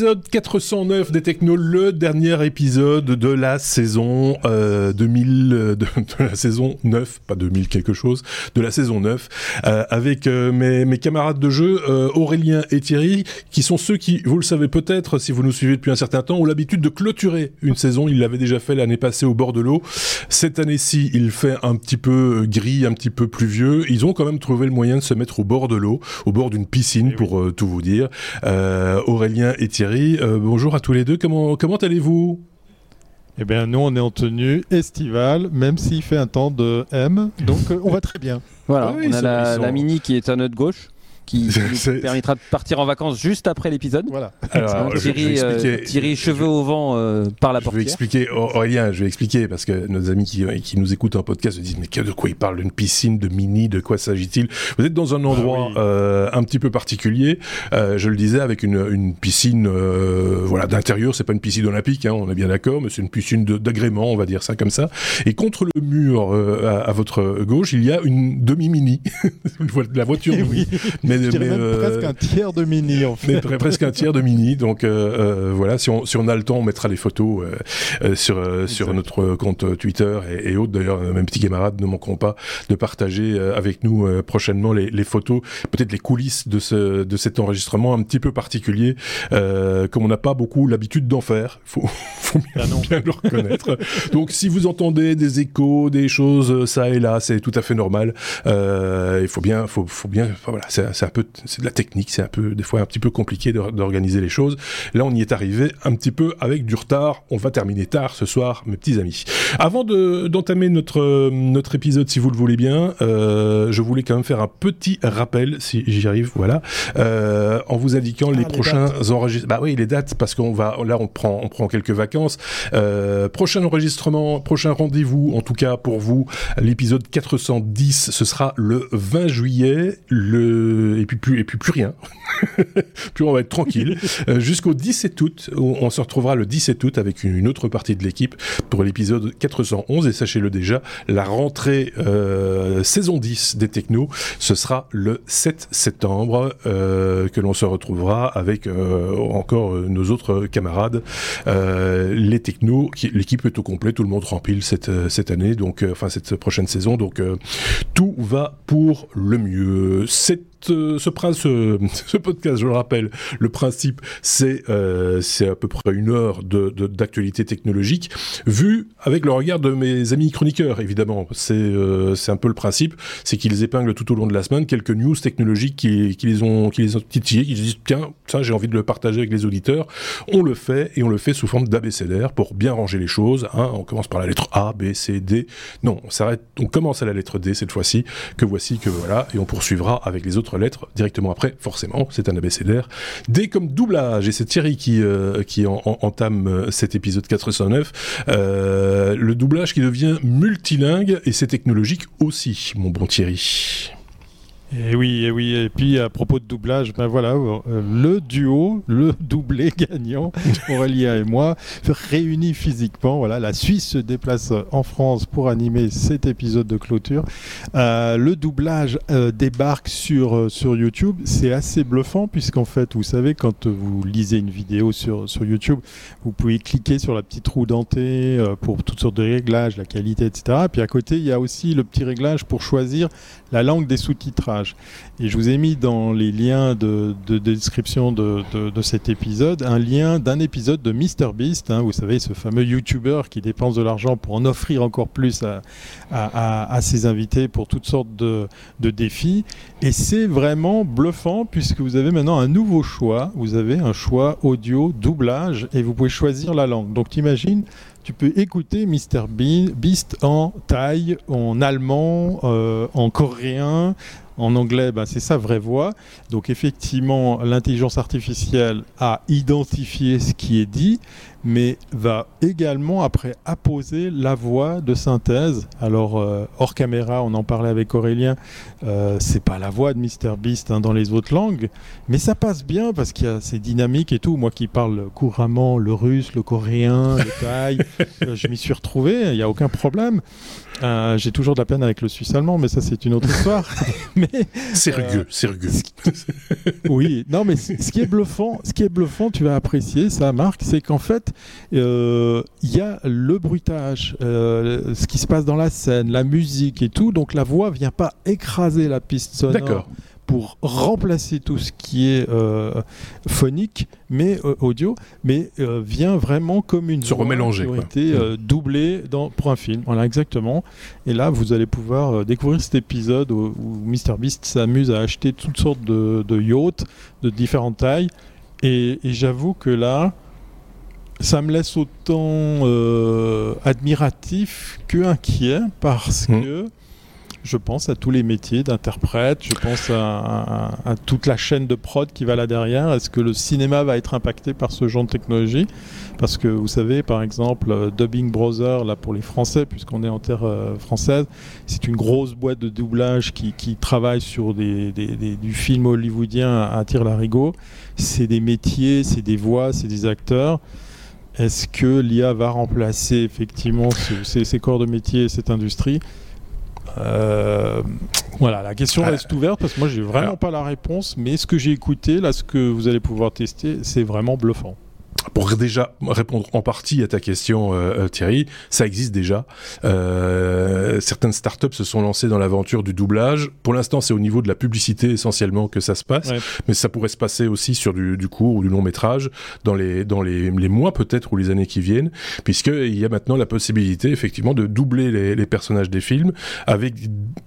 Épisode 409 des Technos, le dernier épisode de la saison 2000, euh, de, de, la saison 9, pas 2000 quelque chose, de la saison 9, euh, avec euh, mes, mes, camarades de jeu Aurélien et Thierry, qui sont ceux qui, vous le savez peut-être, si vous nous suivez depuis un certain temps, ont l'habitude de clôturer une saison. Ils l'avaient déjà fait l'année passée au bord de l'eau. Cette année-ci, il fait un petit peu gris, un petit peu pluvieux. Ils ont quand même trouvé le moyen de se mettre au bord de l'eau, au bord d'une piscine, eh pour tout vous dire. Aurélien et Thierry. Euh, bonjour à tous les deux. Comment, comment allez-vous? Eh bien, nous, on est en tenue estivale, même s'il fait un temps de M, donc euh, on va très bien. Voilà, ah on a la, la, mini qui est à notre gauche qui, nous permettra de partir en vacances juste après l'épisode. Voilà. Alors, Thierry, euh, cheveux au vent euh, par la portière. Je vais expliquer, Aurélien, je vais expliquer parce que nos amis qui, qui nous écoutent en podcast se disent mais de quoi il parle d'une piscine, de mini, de quoi s'agit-il? Vous êtes dans un endroit ah euh, un petit peu particulier. je le disais avec une, une piscine, voilà, d'intérieur. C'est pas une piscine olympique, hein, on est bien d'accord, mais c'est une piscine d'agrément, on va dire ça comme ça. Et contre le mur à, à, votre gauche, il y a une demi-mini, la voiture. Eh oui. Mais euh, presque un tiers de mini en fait. Mais presque un tiers de mini. Donc euh, euh, voilà, si on, si on a le temps, on mettra les photos sur, sur notre compte Twitter et, autres. D'ailleurs, mes petits camarades ne manqueront pas de partager avec nous prochainement les, les photos, peut-être les coulisses de, ce, de cet enregistrement un petit peu particulier, comme on n'a pas beaucoup l'habitude d'en faire. Faut, faut bien, ah bien le reconnaître. Donc si vous entendez des échos, des choses ça et là, c'est tout à fait normal. il faut bien, faut, faut bien, voilà, c'est un peu c'est de la technique, c'est un peu, des fois un petit peu compliqué d'organiser les choses. Là, on y est arrivé un petit peu avec du retard. On va terminer tard ce soir, mes petits amis. Avant d'entamer notre, notre épisode, si vous le voulez bien, euh, je voulais quand même faire un petit rappel, si j'y arrive, voilà, euh, en vous indiquant les, ah, prochains enregistrements. Bah oui, les dates, parce qu'on va, là, on prend, on prend quelques vacances. Euh, prochain enregistrement, prochain rendez-vous, en tout cas pour vous, l'épisode 410, ce sera le 20 juillet, le et puis plus, et puis plus rien. puis on va être tranquille. Euh, jusqu'au 17 août, on se retrouvera le 17 août avec une autre partie de l'équipe pour l'épisode 411. Et sachez-le déjà, la rentrée euh, saison 10 des Technos, ce sera le 7 septembre euh, que l'on se retrouvera avec encore nos autres camarades, les Technos. L'équipe est au complet, tout le monde rempile cette, cette année, donc enfin cette prochaine saison. Donc tout va pour le mieux. C'est ce, prince, ce, podcast, je le rappelle, le principe, c'est euh, à peu près une heure d'actualité technologique, vu avec le regard de mes amis chroniqueurs, évidemment. C'est euh, un peu le principe, c'est qu'ils épinglent tout au long de la semaine quelques news technologiques qui, les ont qui les ont titillés, qui disent tiens, ça j'ai envie de le partager avec les auditeurs. On le fait et on le fait sous forme d'abécédaire pour bien ranger les choses. Hein. On commence par la lettre A, B, C, D. Non, on on commence à la lettre D cette fois-ci. Que voici, que voilà, et on poursuivra avec les autres lettres directement après, forcément, c'est un abécédaire. Dès comme doublage, et c'est Thierry qui, euh, qui entame euh, cet épisode 409, euh, le doublage qui devient multilingue, et c'est technologique aussi, mon bon Thierry. Et oui, et oui. Et puis à propos de doublage, ben voilà, euh, le duo, le doublé gagnant, Aurélien et moi, réunis physiquement. Voilà, la Suisse se déplace en France pour animer cet épisode de clôture. Euh, le doublage euh, débarque sur YouTube. C'est assez bluffant puisqu'en fait, vous savez, quand vous lisez une vidéo sur YouTube, vous pouvez cliquer sur la petite roue dentée pour toutes sortes de réglages, la qualité, etc. Et puis à côté, il y a aussi le petit réglage pour choisir la langue des sous-titrages. Et je vous ai mis dans les liens de, description de, cet épisode un lien d'un épisode de MrBeast, hein, vous savez, ce fameux YouTuber qui dépense de l'argent pour en offrir encore plus à, ses invités pour toutes sortes de, défis. Et c'est vraiment bluffant puisque vous avez maintenant un nouveau choix. Vous avez un choix audio, doublage, et vous pouvez choisir la langue. Donc t'imagines tu peux écouter Mr Beast en thaï, en allemand, euh, en coréen, en anglais, ben, c'est sa vraie voix. Donc effectivement, l'intelligence artificielle a identifié ce qui est dit, mais va également après apposer la voix de synthèse. Alors euh, hors caméra, on en parlait avec Aurélien, euh, c'est pas la voix de Mr Beast hein, dans les autres langues, mais ça passe bien parce qu'il y a ces dynamiques et tout. Moi qui parle couramment le russe, le coréen, le thaï, euh, je m'y suis retrouvé, il n'y a aucun problème. Euh, j'ai toujours de la peine avec le suisse allemand, mais ça c'est une autre histoire. mais c'est rugueux, c'est rugueux. oui, non, mais ce qui est bluffant, ce qui est bluffant, tu vas apprécier ça, Marc, c'est qu'en fait, il y a le bruitage, ce qui se passe dans la scène, la musique et tout, donc la voix vient pas écraser la piste sonore pour remplacer tout ce qui est euh, phonique, mais euh, audio, mais euh, vient vraiment comme une se remélanger, qui a été doublée dans, pour un film. Voilà, exactement. Et là, vous allez pouvoir découvrir cet épisode où, Mr Beast s'amuse à acheter toutes sortes de, yachts de différentes tailles. Et, j'avoue que là, ça me laisse autant admiratif que inquiet parce mmh. que je pense à tous les métiers d'interprète, je pense à, toute la chaîne de prod qui va là derrière. Est-ce que le cinéma va être impacté par ce genre de technologie? Parce que vous savez, par exemple, euh, Dubbing Brother, là pour les Français, puisqu'on est en terre euh, française, c'est une grosse boîte de doublage qui, travaille sur du film hollywoodien à, tire-larigot. C'est des métiers, c'est des voix, c'est des acteurs. Est-ce que l'IA va remplacer effectivement ces corps de métier et cette industrie? Euh, voilà, la question ah. reste ouverte parce que moi j'ai vraiment pas la réponse, mais ce que j'ai écouté, là, ce que vous allez pouvoir tester, c'est vraiment bluffant. Pour déjà répondre en partie à ta question, euh, euh, Thierry, ça existe déjà. Euh, certaines startups se sont lancées dans l'aventure du doublage. Pour l'instant, c'est au niveau de la publicité essentiellement que ça se passe, mais ça pourrait se passer aussi sur du, du court ou du long métrage dans les dans les, les mois peut-être ou les années qui viennent, puisqu'il y a maintenant la possibilité effectivement de doubler les, les personnages des films avec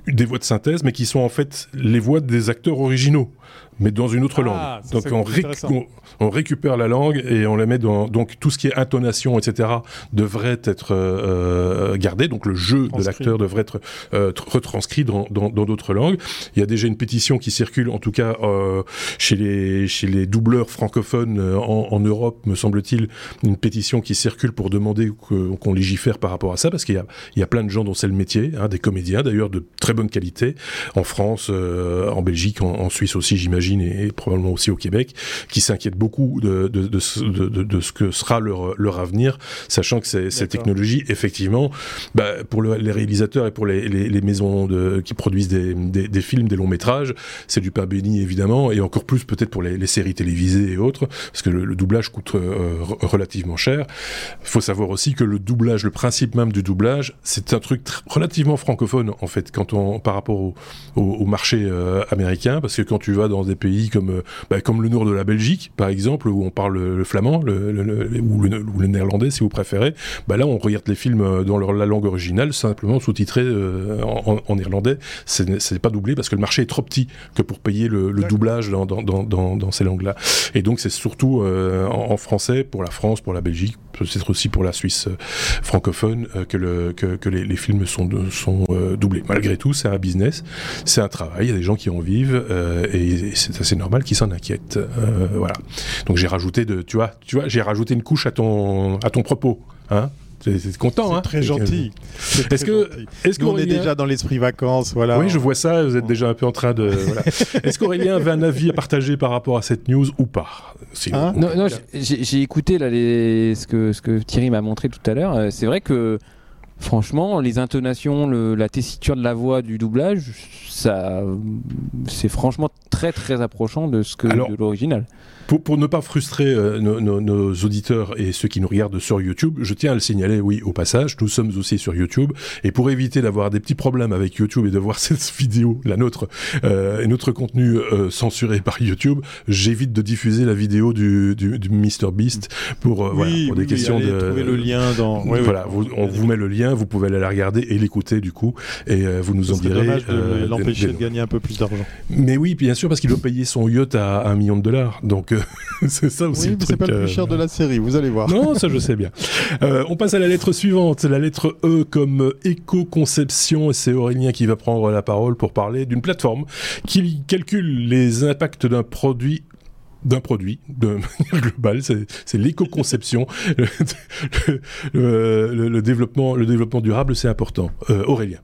des voix de synthèse, mais qui sont en fait les voix des acteurs originaux mais dans une autre ah, langue. Donc on, on, récupère la langue et on la met dans donc tout ce qui est intonation, etc. devrait être euh, gardé. Donc le jeu de l'acteur devrait être euh, retranscrit dans d'autres langues. Il y a déjà une pétition qui circule, en tout cas euh, chez les chez les doubleurs francophones euh, en, en Europe, me semble-t-il, une pétition qui circule pour demander qu'on légifère par rapport à ça, parce qu'il y y a plein de gens dont c'est le métier, hein, des comédiens d'ailleurs de très bonne qualité en France, euh, en Belgique, en, en Suisse aussi, j'imagine et, probablement aussi au Québec, qui s'inquiètent beaucoup de, de, de, ce que sera leur, leur avenir, sachant que ces, ces technologies, effectivement, bah, pour les réalisateurs et pour les, les, les maisons qui produisent des, des, des, films, des longs métrages, c'est du pain béni évidemment, et encore plus peut-être pour les, séries télévisées et autres, parce que le, doublage coûte euh, relativement cher. Il faut savoir aussi que le doublage, le principe même du doublage, c'est un truc relativement francophone en fait, quand on par rapport au, au, marché euh, américain, parce que quand tu vas dans des pays comme, euh, bah, comme le nord de la Belgique, par exemple, où on parle le, flamand le, ou, le, néerlandais, si vous préférez, bah là, on regarde les films euh, dans leur, la langue originale, simplement sous-titrés euh, en, en, irlandais. C'est pas doublé parce que le marché est trop petit que pour payer le, doublage dans, dans, dans, dans ces langues-là. Et donc, c'est surtout en, français pour la France, pour la Belgique, peut-être aussi pour la Suisse francophone que, le, que, les, films sont, sont doublés. Malgré tout, c'est un business, c'est un travail, il y a des gens qui en vivent et, c'est assez normal qu'ils s'en inquiètent. Euh, voilà. Donc j'ai rajouté de, tu vois, tu vois, j'ai rajouté une couche à ton, à ton propos, hein. C'est content, hein Très gentil. Est-ce que, est-ce qu'on est déjà dans l'esprit vacances, voilà. Oui, je vois ça. Vous êtes déjà un peu en train de. Voilà. est-ce qu'Aurélien avait un avis à partager par rapport à cette news ou pas hein Non, non j'ai écouté là les, ce que ce que Thierry m'a montré tout à l'heure. Euh, c'est vrai que franchement, les intonations, la tessiture de la voix du doublage, ça, c'est franchement très très approchant de ce que de l'original. Pour, pour, ne pas frustrer euh, nos, auditeurs et ceux qui nous regardent sur YouTube, je tiens à le signaler, oui, au passage, nous sommes aussi sur YouTube, et pour éviter d'avoir des petits problèmes avec YouTube et de voir cette vidéo, la nôtre, euh, et notre contenu euh, censuré par YouTube, j'évite de diffuser la vidéo du, du, du Mr Beast pour, voilà, pour des questions de... Trouver le lien dans... voilà, on vous met le lien, vous pouvez aller la regarder et l'écouter du coup, et vous nous en direz... dommage de l'empêcher de, gagner un peu plus d'argent. Mais oui, bien sûr, parce qu'il doit payer son yacht à un million de dollars, donc c'est ça aussi. Oui, mais c'est pas le plus cher de la série, vous allez voir. Non, ça je sais bien. Euh, on passe à la lettre suivante, la lettre E comme éco-conception, et c'est Aurélien qui va prendre la parole pour parler d'une plateforme qui calcule les impacts d'un produit d'un produit de manière globale. C'est l'éco-conception, le, développement, le développement durable, c'est important. Euh, Aurélien.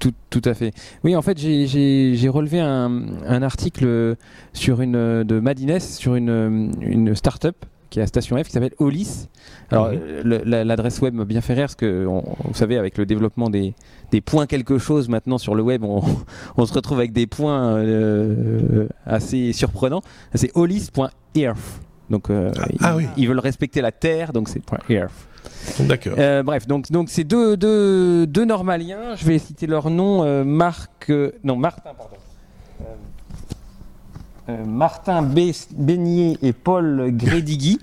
Tout, à fait. Oui, en fait, j'ai relevé un, un, article sur une, de Madines sur une, une start-up qui est à Station F, qui s'appelle Olis. Alors, mhm. l'adresse web m'a bien fait rire, parce que, vous savez, avec le développement des, des, points quelque chose maintenant sur le web, on, on se retrouve avec des points euh, assez surprenants. C'est olis.earth. Donc, euh, ah, ils, veulent respecter la Terre, donc c'est .earth. D'accord. Euh, bref, donc donc c'est deux, deux, deux normaliens. Je vais citer leur nom. Marc, non Martin, pardon. Euh, Martin Beignet et Paul Grédigui,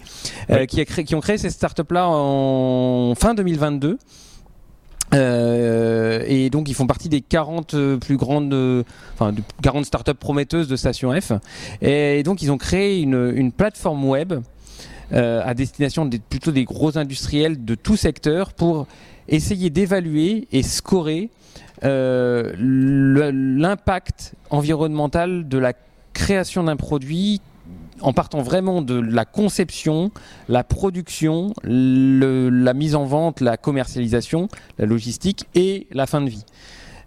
euh, qui, qui, ont créé ces startups-là en fin 2022. Euh, et donc ils font partie des 40 plus grandes, enfin 40 startups prometteuses de Station F. Et, donc ils ont créé une, plateforme web à destination des, plutôt des gros industriels de tout secteur pour essayer d'évaluer et scorer l'impact environnemental de la création d'un produit en partant vraiment de la conception, la production, la mise en vente, la commercialisation, la logistique et la fin de vie.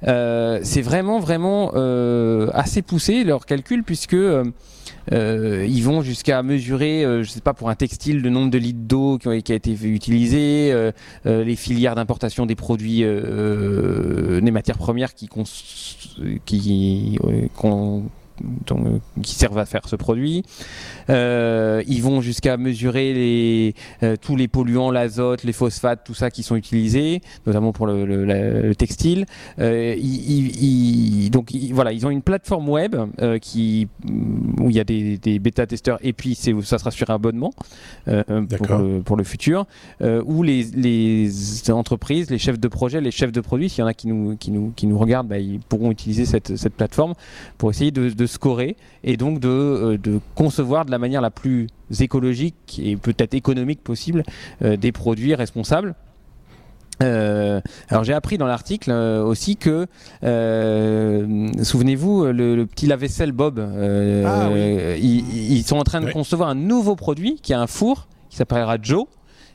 Euh, c'est vraiment vraiment euh, assez poussé leur calcul puisque euh, ils vont jusqu'à mesurer, je sais pas pour un textile, le nombre de litres d'eau qui, a été utilisé, les filières d'importation des produits, des matières premières qui, qui, qui servent à faire ce produit. Euh, ils vont jusqu'à mesurer les, euh, tous les polluants, l'azote, les phosphates, tout ça qui sont utilisés, notamment pour le, textile. Ils, donc voilà, ils ont une plateforme web qui, où il y a des, des bêta-testeurs et puis ça sera sur abonnement pour le, pour, le, futur, où les, les, entreprises, les chefs de projet, les chefs de produits, s'il y en a qui nous, qui nous, qui nous regardent, bah, ils pourront utiliser cette, cette plateforme pour essayer de, de scorer et donc euh, de, concevoir de la manière la plus écologique et peut-être économique possible euh, des produits responsables. Euh, alors j'ai appris dans l'article aussi que, souvenez-vous, le, petit lave-vaisselle Bob, ah ils, sont en train de concevoir un nouveau produit qui a un four qui s'appellera Joe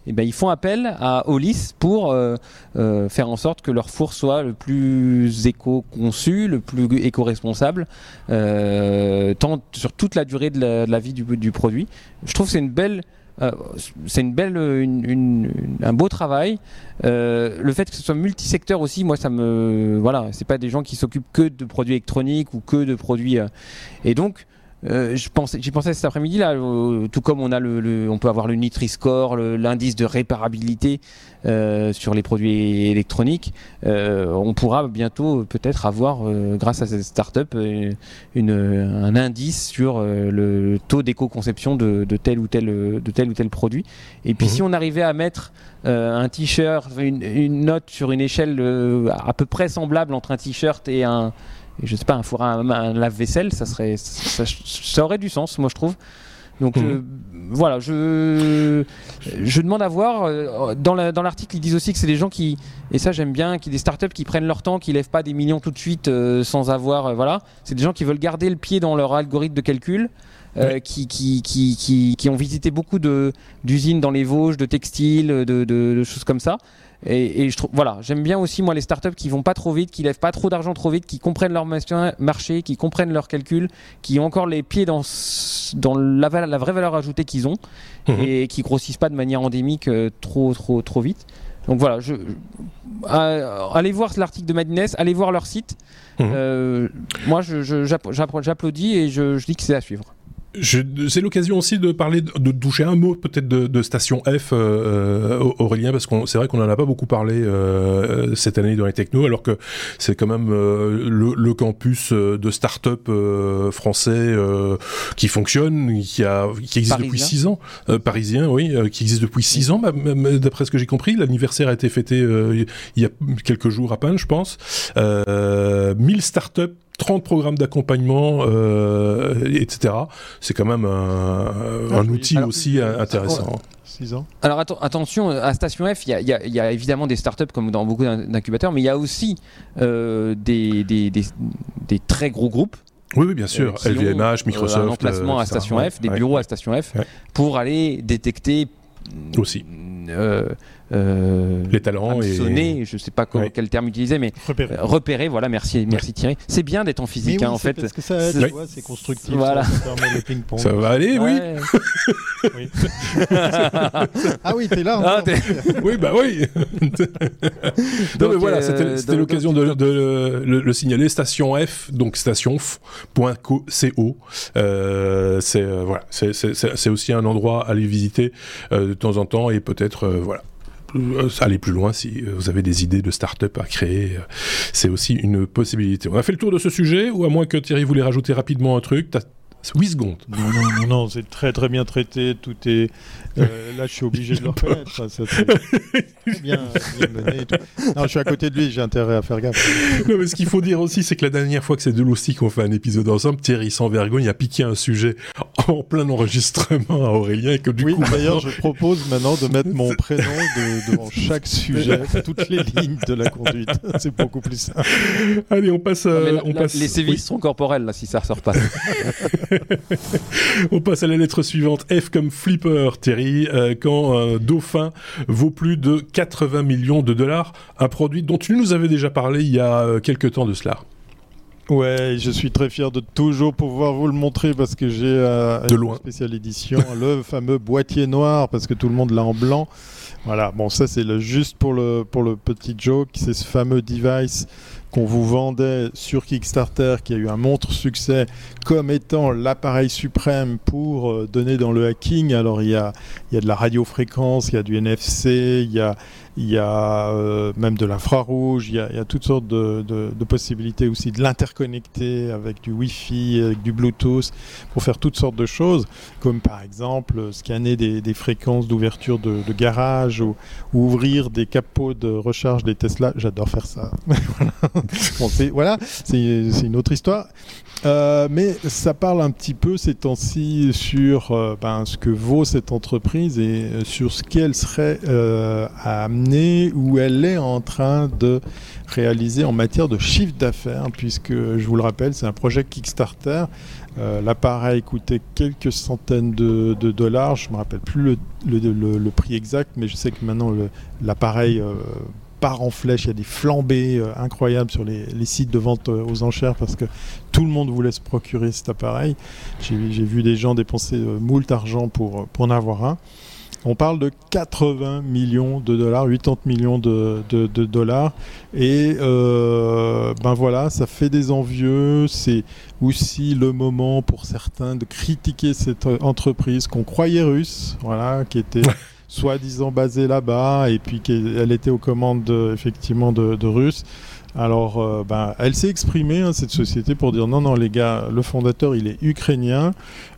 eh ben, ils font appel à Olis pour euh, euh, faire en sorte que leur four soit le plus éco-conçu, le plus éco-responsable, euh, tant sur toute la durée de la, vie du, du, produit. Je trouve que c'est une belle c'est une belle, une, un beau travail. le fait que ce soit multisecteur aussi, moi, ça me, voilà, c'est pas des gens qui s'occupent que de produits électroniques ou que de produits. et donc, euh, j'y pensais, pensais cet après-midi là, tout comme on a le, on peut avoir le Nutri-Score, l'indice de réparabilité euh, sur les produits électroniques. Euh, on pourra bientôt peut-être avoir, grâce à cette start-up, une, un indice sur le taux d'éco-conception de, tel ou tel de tel ou tel produit. Et puis mhm. si on arrivait à mettre un t-shirt, une, une, note sur une échelle à peu près semblable entre un t-shirt et un je sais pas, un four à un, lave-vaisselle, ça serait, ça, aurait du sens, moi je trouve. Donc mhm. euh, voilà, je, je demande à voir. Euh, dans l'article, ils disent aussi que c'est des gens qui, et ça j'aime bien, qui des startups qui prennent leur temps, qui lèvent pas des millions tout de suite euh, sans avoir, voilà. C'est des gens qui veulent garder le pied dans leur algorithme de calcul. qui, qui, qui, qui, ont visité beaucoup d'usines dans les Vosges, de textiles, de, de, de, choses comme ça, et, je trouve, voilà, j'aime bien aussi moi les startups qui vont pas trop vite, qui lèvent pas trop d'argent trop vite, qui comprennent leur marché, qui comprennent leurs calculs, qui ont encore les pieds dans, dans la, la vraie valeur ajoutée qu'ils ont mhm. et qui grossissent pas de manière endémique euh, trop trop trop vite. Donc voilà, je, euh, allez voir l'article de Madness, allez voir leur site. Mhm. Euh, moi, j'applaudis et je dis que c'est à suivre. C'est l'occasion aussi de parler, de, toucher un mot peut-être de, Station F, euh, euh, Aurélien, parce qu'on c'est vrai qu'on n'en a pas beaucoup parlé euh, cette année dans les technos, alors que c'est quand même le, campus de start-up français qui fonctionne, qui, a, qui existe depuis six ans, parisien, oui, qui existe depuis six ans, d'après ce que j'ai compris. L'anniversaire a été fêté il y a quelques jours à peine, je pense. 1000 start-up 30 programmes d'accompagnement, euh, etc. C'est quand même un, ah outil aussi intéressant. 6 ans. Alors attention, à Station F, il y, a évidemment des startups comme dans beaucoup d'incubateurs, mais il y a aussi euh, des, des, très gros groupes Oui, bien sûr. LVMH, Microsoft. un emplacement à Station F, des bureaux à Station F, pour aller détecter aussi. Euh, euh, les talents et sonner, je sais pas quel terme utiliser, mais repérer. repérer voilà, merci, merci Thierry. C'est bien d'être en physique, hein, en fait. Parce que ça c'est constructif. Voilà. Ça, va aller, oui. ah oui, t'es là. Ah, oui, bah oui. donc, voilà, euh, c'était l'occasion de, le, signaler. Station F, donc station.co. Euh, c'est voilà, c'est aussi un endroit à aller visiter de temps en temps et peut-être voilà euh, aller plus loin si euh, vous avez des idées de start-up à créer. Euh, c'est aussi une possibilité. On a fait le tour de ce sujet, ou à moins que Thierry voulait rajouter rapidement un truc. 8 secondes. Non, non, non c'est très très bien traité. Tout est. Euh, là, je suis obligé de le reconnaître. Ça, bien, bien mené Non, je suis à côté de lui, j'ai intérêt à faire gaffe. Non, mais ce qu'il faut dire aussi, c'est que la dernière fois que c'est de l'Oustique qu'on fait un épisode ensemble, Thierry sans vergogne a piqué un sujet en plein enregistrement à Aurélien et que du oui, coup. D'ailleurs, je propose maintenant de mettre mon prénom devant chaque sujet, toutes les lignes de la conduite. C'est beaucoup plus simple. Allez, on passe. on passe... Les sévices sont corporels là, si ça ressort pas. On passe à la lettre suivante. F comme flipper, Thierry. Euh, quand un dauphin vaut plus de 80 millions de dollars, un produit dont tu nous avais déjà parlé il y a euh, quelques temps de cela. Ouais, je suis très fier de toujours pouvoir vous le montrer parce que j'ai euh, une spéciale édition, le fameux boîtier noir parce que tout le monde l'a en blanc. Voilà, bon ça c'est le juste pour le pour le petit joke, c'est ce fameux device qu'on vous vendait sur Kickstarter, qui a eu un montre succès, comme étant l'appareil suprême pour euh, donner dans le hacking. Alors il il y a de la radiofréquence, il y a du NFC, il y a, il y a euh, même de l'infrarouge, il, y a toutes sortes de, de, possibilités aussi de l'interconnecter avec du Wi-Fi, avec du Bluetooth, pour faire toutes sortes de choses, comme par exemple scanner des, des fréquences d'ouverture de, garage ou, ouvrir des capots de recharge des Tesla. J'adore faire ça. bon, voilà, c'est une autre histoire. Euh, mais ça parle un petit peu ces temps-ci sur euh, ben, ce que vaut cette entreprise et euh, sur ce qu'elle serait à amener ou elle est en train de réaliser en matière de chiffre d'affaires, puisque je vous le rappelle, c'est un projet Kickstarter. L'appareil coûtait quelques centaines de, dollars, je ne me rappelle plus le, prix exact, mais je sais que maintenant l'appareil part en flèche, il y a des flambées euh, incroyables sur les, sites de vente euh, aux enchères parce que tout le monde voulait se procurer cet appareil. J'ai vu des gens dépenser euh, moult argent pour, pour en avoir un. On parle de 80 millions de dollars, 80 millions de, dollars. Et ben voilà, ça fait des envieux. C'est aussi le moment pour certains de critiquer cette entreprise qu'on croyait russe, voilà, qui était soi-disant basée là-bas et puis qu'elle était aux commandes effectivement de, Russes. Alors, euh, ben, elle s'est exprimée, hein, cette société, pour dire non, non, les gars, le fondateur, il est ukrainien.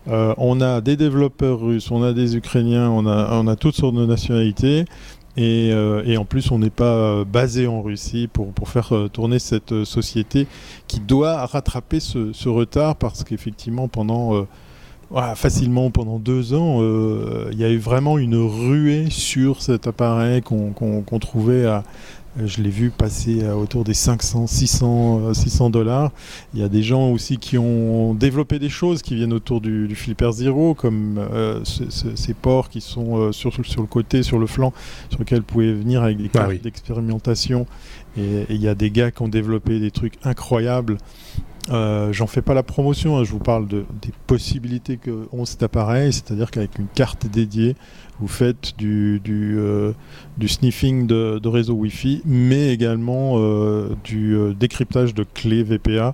Euh, on a des développeurs russes, on a des Ukrainiens, on a, toutes sortes de nationalités. Et, euh, et en plus, on n'est pas basé en Russie pour, faire tourner cette société qui doit rattraper ce, retard parce qu'effectivement, pendant facilement pendant deux ans, il y a eu vraiment une ruée sur cet appareil qu'on trouvait à, je l'ai vu passer autour des 500, 600, 600 dollars. Il y a des gens aussi qui ont développé des choses qui viennent autour du, Flipper Zero, comme euh, ces ports qui sont euh, sur, sur le côté, sur le flanc, sur lesquels vous pouvez venir avec des ah cartes d'expérimentation. Et il y a des gars qui ont développé des trucs incroyables euh, j'en fais pas la promotion, hein, je vous parle de, des possibilités que ont cet appareil, c'est-à-dire qu'avec une carte dédiée, vous faites du, du, euh, du sniffing de, de, réseau Wi-Fi, mais également euh, du décryptage de clés VPA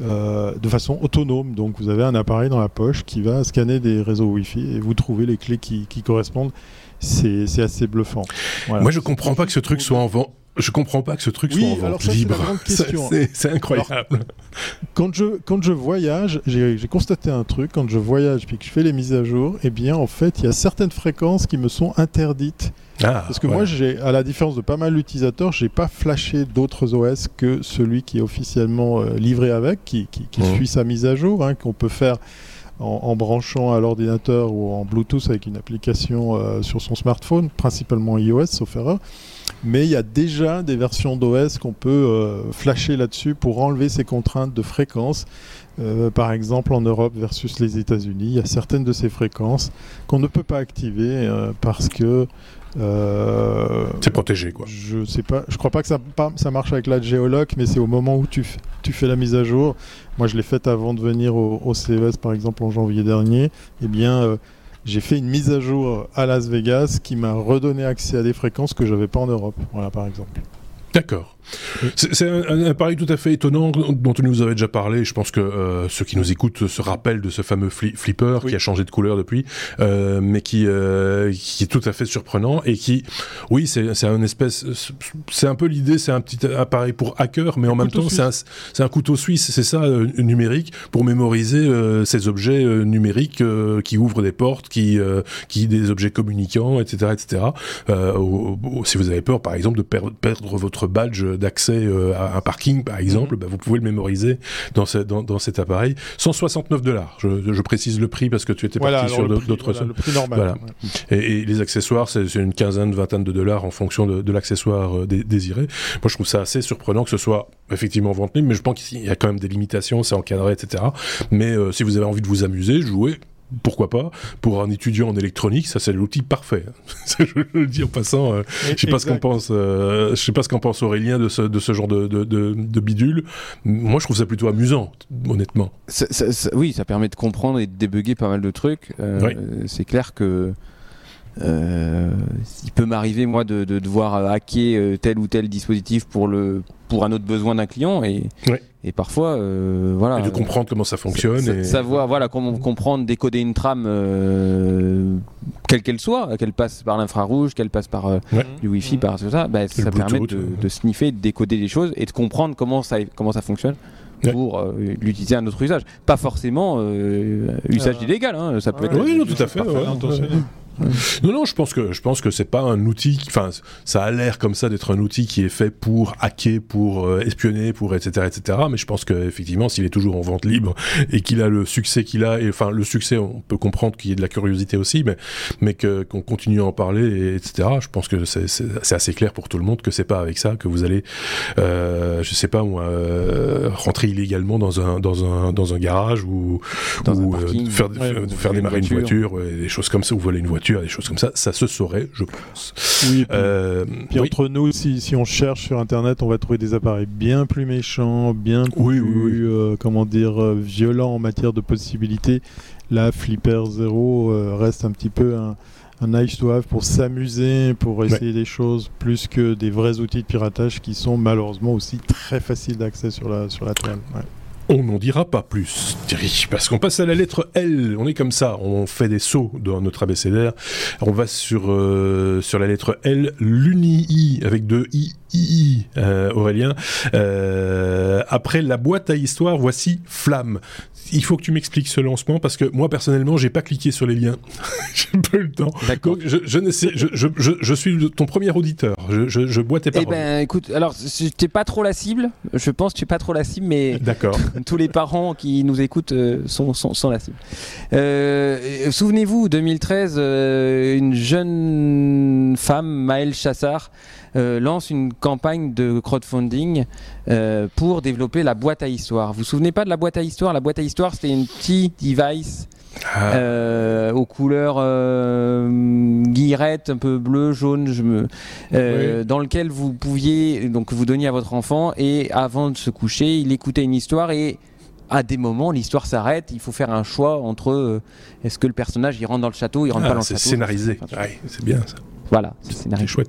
de façon autonome. Donc vous avez un appareil dans la poche qui va scanner des réseaux Wi-Fi et vous trouvez les clés qui, qui correspondent. C'est assez bluffant. Moi je comprends pas que ce truc soit en vente je comprends pas que ce truc soit en vente libre. C'est incroyable. quand je quand je voyage, j'ai constaté un truc. Quand je voyage puis que je fais les mises à jour, eh bien en fait, il y a certaines fréquences qui me sont interdites. Ah, Parce que moi, j'ai, à la différence de pas mal d'utilisateurs, j'ai pas flashé d'autres OS que celui qui est officiellement euh, livré avec, qui, qui, mmh. suit sa mise à jour, hein, qu'on peut faire en, branchant à l'ordinateur ou en Bluetooth avec une application sur son smartphone, principalement iOS sauf erreur. Mais il y a déjà des versions d'OS qu'on peut flasher là-dessus pour enlever ces contraintes de fréquence. par exemple en Europe versus les États-Unis, il y a certaines de ces fréquences qu'on ne peut pas activer parce que euh, c'est protégé quoi. Je sais pas, je crois pas que ça, ça marche avec la géoloc, mais c'est au moment où tu, tu fais la mise à jour. Moi, je l'ai faite avant de venir au, CES par exemple en janvier dernier. Eh bien, euh, j'ai fait une mise à jour à Las Vegas qui m'a redonné accès à des fréquences que j'avais pas en Europe. Voilà, par exemple. D'accord. C'est un, appareil tout à fait étonnant dont tu nous avais déjà parlé. Je pense que euh, ceux qui nous écoutent se rappellent de ce fameux flipper qui a changé de couleur depuis, euh, mais qui euh, qui est tout à fait surprenant et qui, oui, c'est un espèce, c'est un peu l'idée, c'est un petit appareil pour hacker, mais en même temps c'est un, un couteau suisse, c'est ça numérique pour mémoriser ces objets numériques qui ouvrent des portes, qui qui des objets communicants, etc., etc. si vous avez peur, par exemple, de perdre votre badge d'accès euh, à un parking, par exemple, mhm. bah, vous pouvez le mémoriser dans, dans, cet appareil. 169 dollars. Je, précise le prix parce que tu étais parti sur d'autres voilà, le prix normal. Et, les accessoires, c'est une quinzaine, vingtaine de dollars en fonction de, l'accessoire euh, désiré. Moi, je trouve ça assez surprenant que ce soit effectivement vente libre, mais je pense qu'il y a quand même des limitations, c'est encadré, etc. Mais euh, si vous avez envie de vous amuser, jouer, pourquoi pas Pour un étudiant en électronique, ça c'est l'outil parfait. je le dis en passant. Euh, je sais pas ce qu'on pense. Euh, je sais pas ce qu'en pense Aurélien de ce, de ce genre de, de, de, bidule. Moi, je trouve ça plutôt amusant, honnêtement. oui, ça permet de comprendre et de débugger pas mal de trucs. Euh, c'est clair que il peut m'arriver moi de, devoir hacker tel ou tel dispositif pour le pour un autre besoin d'un client et et parfois, euh, voilà. Et de comprendre comment ça fonctionne. Et... Savoir, voilà, comment comprendre, décoder une trame, euh, quelle qu'elle soit, qu'elle passe par l'infrarouge, qu'elle passe par euh, du Wi-Fi, par tout ça, bah, ça permet de, sniffer, de décoder des choses et de comprendre comment ça, comment ça fonctionne pour l'utiliser à un autre usage. Pas forcément usage illégal, hein, ça peut être. Oui, non, tout à fait. Non, non, je pense que je pense que c'est pas un outil. Enfin, ça a l'air comme ça d'être un outil qui est fait pour hacker, pour euh, espionner, pour etc. etc. Mais je pense qu'effectivement, s'il est toujours en vente libre et qu'il a le succès qu'il a, et enfin le succès, on peut comprendre qu'il y ait de la curiosité aussi, mais mais que qu'on continue à en parler, et, etc. Je pense que c'est assez clair pour tout le monde que c'est pas avec ça que vous allez, euh, je sais pas moi, euh, rentrer illégalement dans un dans un dans un garage ou, ou euh, faire, faire, démarrer une voiture, et des choses comme ça, ou voler une voiture des choses comme ça, ça se saurait, je pense. Oui, puis, euh, entre nous, si, si, on cherche sur Internet, on va trouver des appareils bien plus méchants, bien plus, euh, comment dire, euh, violents en matière de possibilités. La Flipper Zero reste un petit peu un, un nice to have pour s'amuser, pour essayer des choses, plus que des vrais outils de piratage qui sont malheureusement aussi très faciles d'accès sur la, sur la toile. On n'en dira pas plus, parce qu'on passe à la lettre L. On est comme ça, on fait des sauts dans notre abécédaire. On va sur, euh, sur la lettre L, l'uni-i, avec deux i, i, euh, Aurélien. Euh, après la boîte à histoire, voici Flamme. Il faut que tu m'expliques ce lancement parce que moi personnellement j'ai pas cliqué sur les liens. J'ai pas eu le temps. Donc je, je, je, suis ton premier auditeur. Je, je, bois tes paroles. eh ben écoute alors t'es pas trop la cible. Je pense que tu es pas trop la cible mais d'accord. tous les parents qui nous écoutent euh, sont, sont, sont, la cible. Souvenez-vous 2013 euh, une jeune femme Maëlle Chassard euh, lance une campagne de crowdfunding euh, pour développer la boîte à histoire. Vous vous souvenez pas de la boîte à histoire? La boîte à histoire, c'était une petite device ah. euh, aux couleurs euh, guillerette, un peu bleu, jaune, je me, euh, dans lequel vous pouviez donc vous donniez à votre enfant et avant de se coucher, il écoutait une histoire et à des moments l'histoire s'arrête. Il faut faire un choix entre est-ce que le personnage il rentre dans le château, il rentre ah, pas dans le château? C'est scénarisé, c'est bien ça. Voilà, c'est chouette.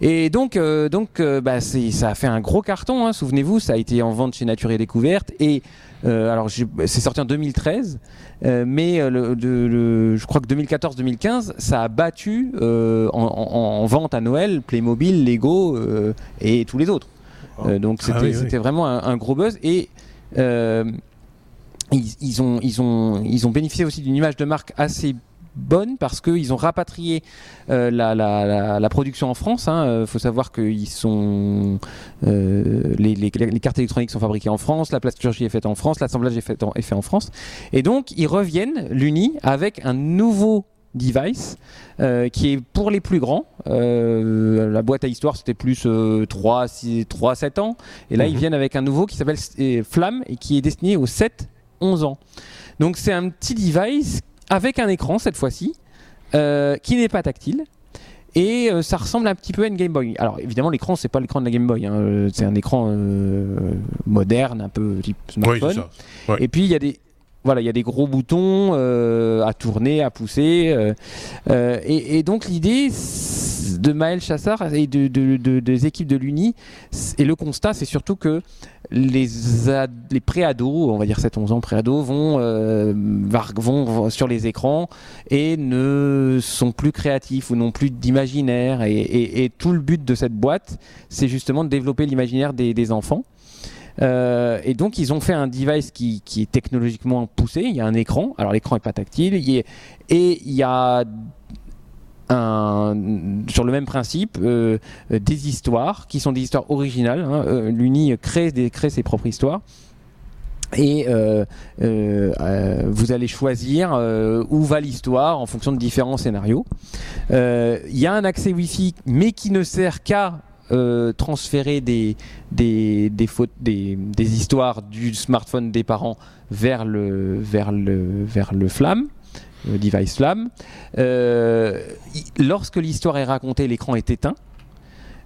Et donc, euh, donc euh, bah, ça a fait un gros carton, hein, souvenez-vous, ça a été en vente chez Nature et Découverte. Et euh, alors, c'est sorti en 2013, mais je crois que 2014-2015, ça a battu en, vente à Noël Playmobil, Lego et tous les autres. Oh. donc, ah c'était vraiment un, gros buzz. Et. Ils, ils, ont, ils, ont, ils ont bénéficié aussi d'une image de marque assez bonne parce qu'ils ont rapatrié la, la, production en France. Il hein. faut savoir que ils sont, les, les, cartes électroniques sont fabriquées en France, la plasturgie est faite en France, l'assemblage est fait, en, est fait en France. Et donc, ils reviennent, l'Uni, avec un nouveau device euh, qui est pour les plus grands. Euh, la boîte à histoire c'était plus 3, 6, 3, 7 ans. Et là ils mhm. viennent avec un nouveau qui s'appelle Flamme et qui est destiné aux 7, 11 ans. Donc c'est un petit device avec un écran cette fois-ci euh, qui n'est pas tactile. Et ça ressemble un petit peu à une Game Boy. Alors évidemment l'écran c'est pas l'écran de la Game Boy, hein. c'est un écran moderne, un peu type smartphone. Et puis il y a des voilà, il y a des gros boutons euh, à tourner, à pousser. Euh, euh, et, donc l'idée de Maël Chassard et de, des équipes de l'Uni, et le constat, c'est surtout que les, les pré-ados, on va dire 7-11 ans pré-ados, vont, vont sur les écrans et ne sont plus créatifs ou n'ont plus d'imaginaire. Et, tout le but de cette boîte, c'est justement de développer l'imaginaire des enfants. Euh, et donc ils ont fait un device qui, est technologiquement poussé. Il y a un écran. Alors l'écran n'est pas tactile. et il y a un, sur le même principe euh, des histoires qui sont des histoires originales. Hein. Euh, L'Uni crée, ses propres histoires. Et vous allez choisir où va l'histoire en fonction de différents scénarios. Il y a un accès Wi-Fi, mais qui ne sert qu'à euh, transférer des, des, des, des, histoires du smartphone des parents vers le, vers le, vers le Flamme, device Flamme. Euh, lorsque l'histoire est racontée, l'écran est éteint.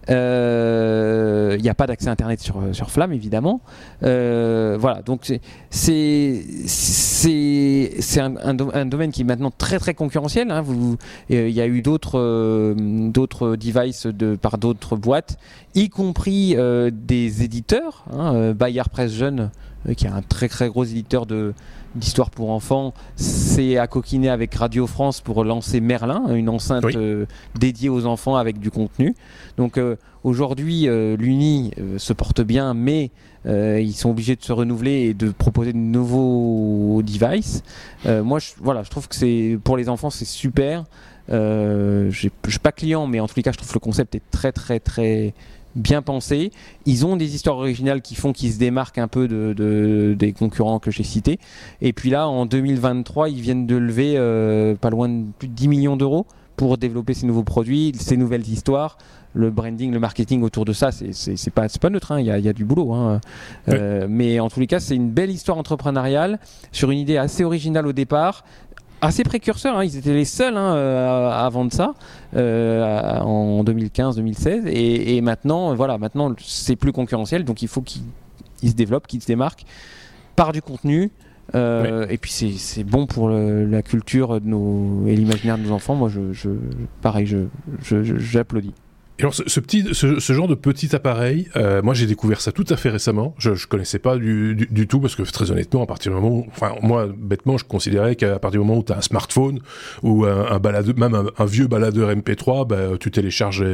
Il euh, n'y a pas d'accès Internet sur, sur Flamme, évidemment. Euh, voilà, donc c'est c'est un, un, domaine qui est maintenant très très concurrentiel. Hein. Il y a eu d'autres euh, d'autres devices de, par d'autres boîtes, y compris des éditeurs. Hein, Bayard Press Jeune, qui est un très très gros éditeur de d'histoire pour enfants, c'est à coquiner avec Radio France pour lancer Merlin, une enceinte euh, dédiée aux enfants avec du contenu. Donc euh, aujourd'hui, euh, l'Uni se porte bien, mais ils sont obligés de se renouveler et de proposer de nouveaux devices. moi, je, voilà, je trouve que c'est pour les enfants, c'est super. je suis pas client, mais en tous les cas, je trouve que le concept est très très très bien pensé. Ils ont des histoires originales qui font qu'ils se démarquent un peu de, des concurrents que j'ai cités. Et puis là, en 2023, ils viennent de lever euh, pas loin de plus de 10 millions d'euros pour développer ces nouveaux produits, ces nouvelles histoires. Le branding, le marketing autour de ça, c'est pas, pas neutre, hein. il y, a, du boulot. Hein. Euh, mais en tous les cas, c'est une belle histoire entrepreneuriale sur une idée assez originale au départ, assez précurseurs. Hein. Ils étaient les seuls hein, euh, à vendre ça euh, en 2015-2016. Et, maintenant, voilà, maintenant c'est plus concurrentiel, donc il faut qu'ils se développent, qu'ils se démarquent par du contenu. Euh, et puis c'est bon pour la culture de nos, et l'imaginaire de nos enfants. Moi, je, je pareil, j'applaudis. Je, alors ce, petit, ce, genre de petit appareil, euh, moi j'ai découvert ça tout à fait récemment. Je, je connaissais pas du, du, tout parce que très honnêtement, à partir du moment, où, enfin moi bêtement, je considérais qu'à partir du moment où tu as un smartphone ou un, un baladeur, même un, vieux baladeur MP3, bah, tu télécharges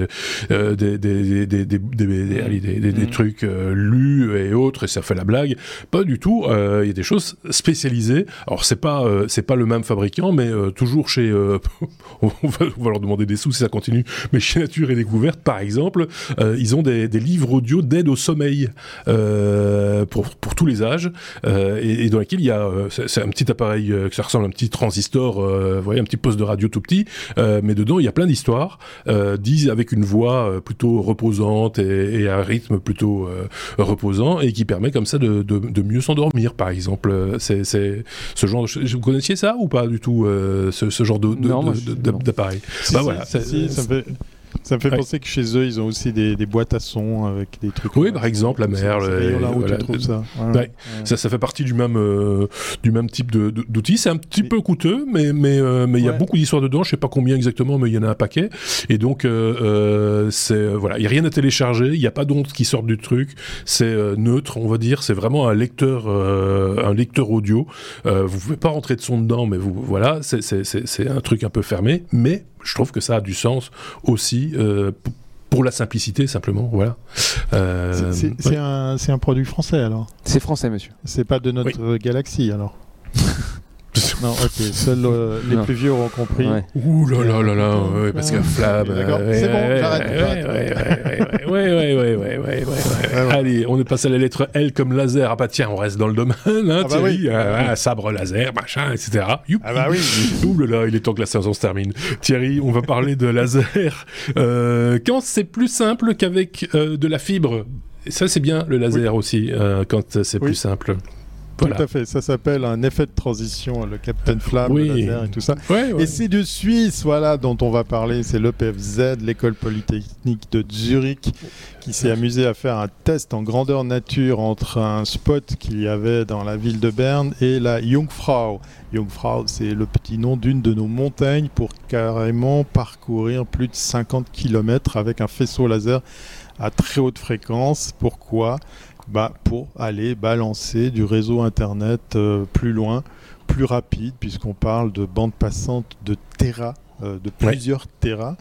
euh, des, des, des, des, des, des, trucs euh, lus et autres et ça fait la blague. Pas du tout. Il y a des choses spécialisées. Alors c'est pas c'est pas le même fabricant, mais toujours chez, on, va, on va leur demander des sous si ça continue, mais chez Nature et Découverte par exemple, euh, ils ont des, livres audio d'aide au sommeil euh, pour, pour tous les âges, euh, et, dans lesquels il y a, c'est un petit appareil, que ça ressemble à un petit transistor, vous voyez, un petit poste de radio tout petit, mais dedans il y a plein d'histoires, disent avec une voix plutôt reposante et, un rythme plutôt reposant, et qui permet comme ça de, de, mieux s'endormir, par exemple. C'est ce genre de Vous connaissiez ça ou pas du tout, ce, ce, genre d'appareil? Bah voilà. Ça, ça fait... Ça me fait penser que chez eux, ils ont aussi des, boîtes à son avec des trucs. Oui, par exemple, la mer. ça. ça. ça. fait partie du même, euh, du même type d'outils. C'est un petit peu coûteux, mais mais euh, mais il y a beaucoup d'histoires dedans. Je sais pas combien exactement, mais il y en a un paquet. Et donc euh, c'est voilà, il y a rien à télécharger. Il n'y a pas d'ondes qui sortent du truc. C'est neutre, on va dire. C'est vraiment un lecteur, un lecteur audio. vous pouvez pas rentrer de son dedans, mais vous voilà, c'est un truc un peu fermé, mais je trouve que ça a du sens aussi euh, pour la simplicité simplement voilà. Euh, c'est un, un, produit français alors. C'est français monsieur. C'est pas de notre galaxie alors Non, ok, seuls euh, les Non. plus vieux auront compris. Ouais. Ouh là là là là, ouais, parce que Flamme. D'accord, euh, c'est bon, ouais, j'arrête, ouais, j'arrête. ouais, ouais, ouais, ouais, ouais, ouais, ouais, ouais, ouais, ouais. ouais. Allez, on est passé à la lettre L comme laser. Ah bah tiens, on reste dans le domaine, hein, Ah bah Thierry. oui. Ah, ah, sabre laser, machin, etc. Youpi. Ah bah oui. Ouh là là, il est temps que la saison se termine. Thierry, on va parler de laser. Euh, quand c'est plus simple qu'avec euh, de la fibre. Et ça, c'est bien le laser aussi, euh, quand c'est Oui. plus simple. Tout à fait, ça s'appelle un effet de transition, le Captain Flamme, oui. le laser et tout ça. Ouais, ouais. Et c'est de Suisse, voilà, dont on va parler. C'est l'EPFZ, l'école polytechnique de Zurich, qui s'est amusé à faire un test en grandeur nature entre un spot qu'il y avait dans la ville de Berne et la Jungfrau. Jungfrau, c'est le petit nom d'une de nos montagnes pour carrément parcourir plus de 50 km avec un faisceau laser à très haute fréquence. Pourquoi? Bah, Pour aller balancer du réseau Internet euh, plus loin plus rapide, puisqu'on parle de bande passante de Tera, euh, de Ouais. plusieurs Tera.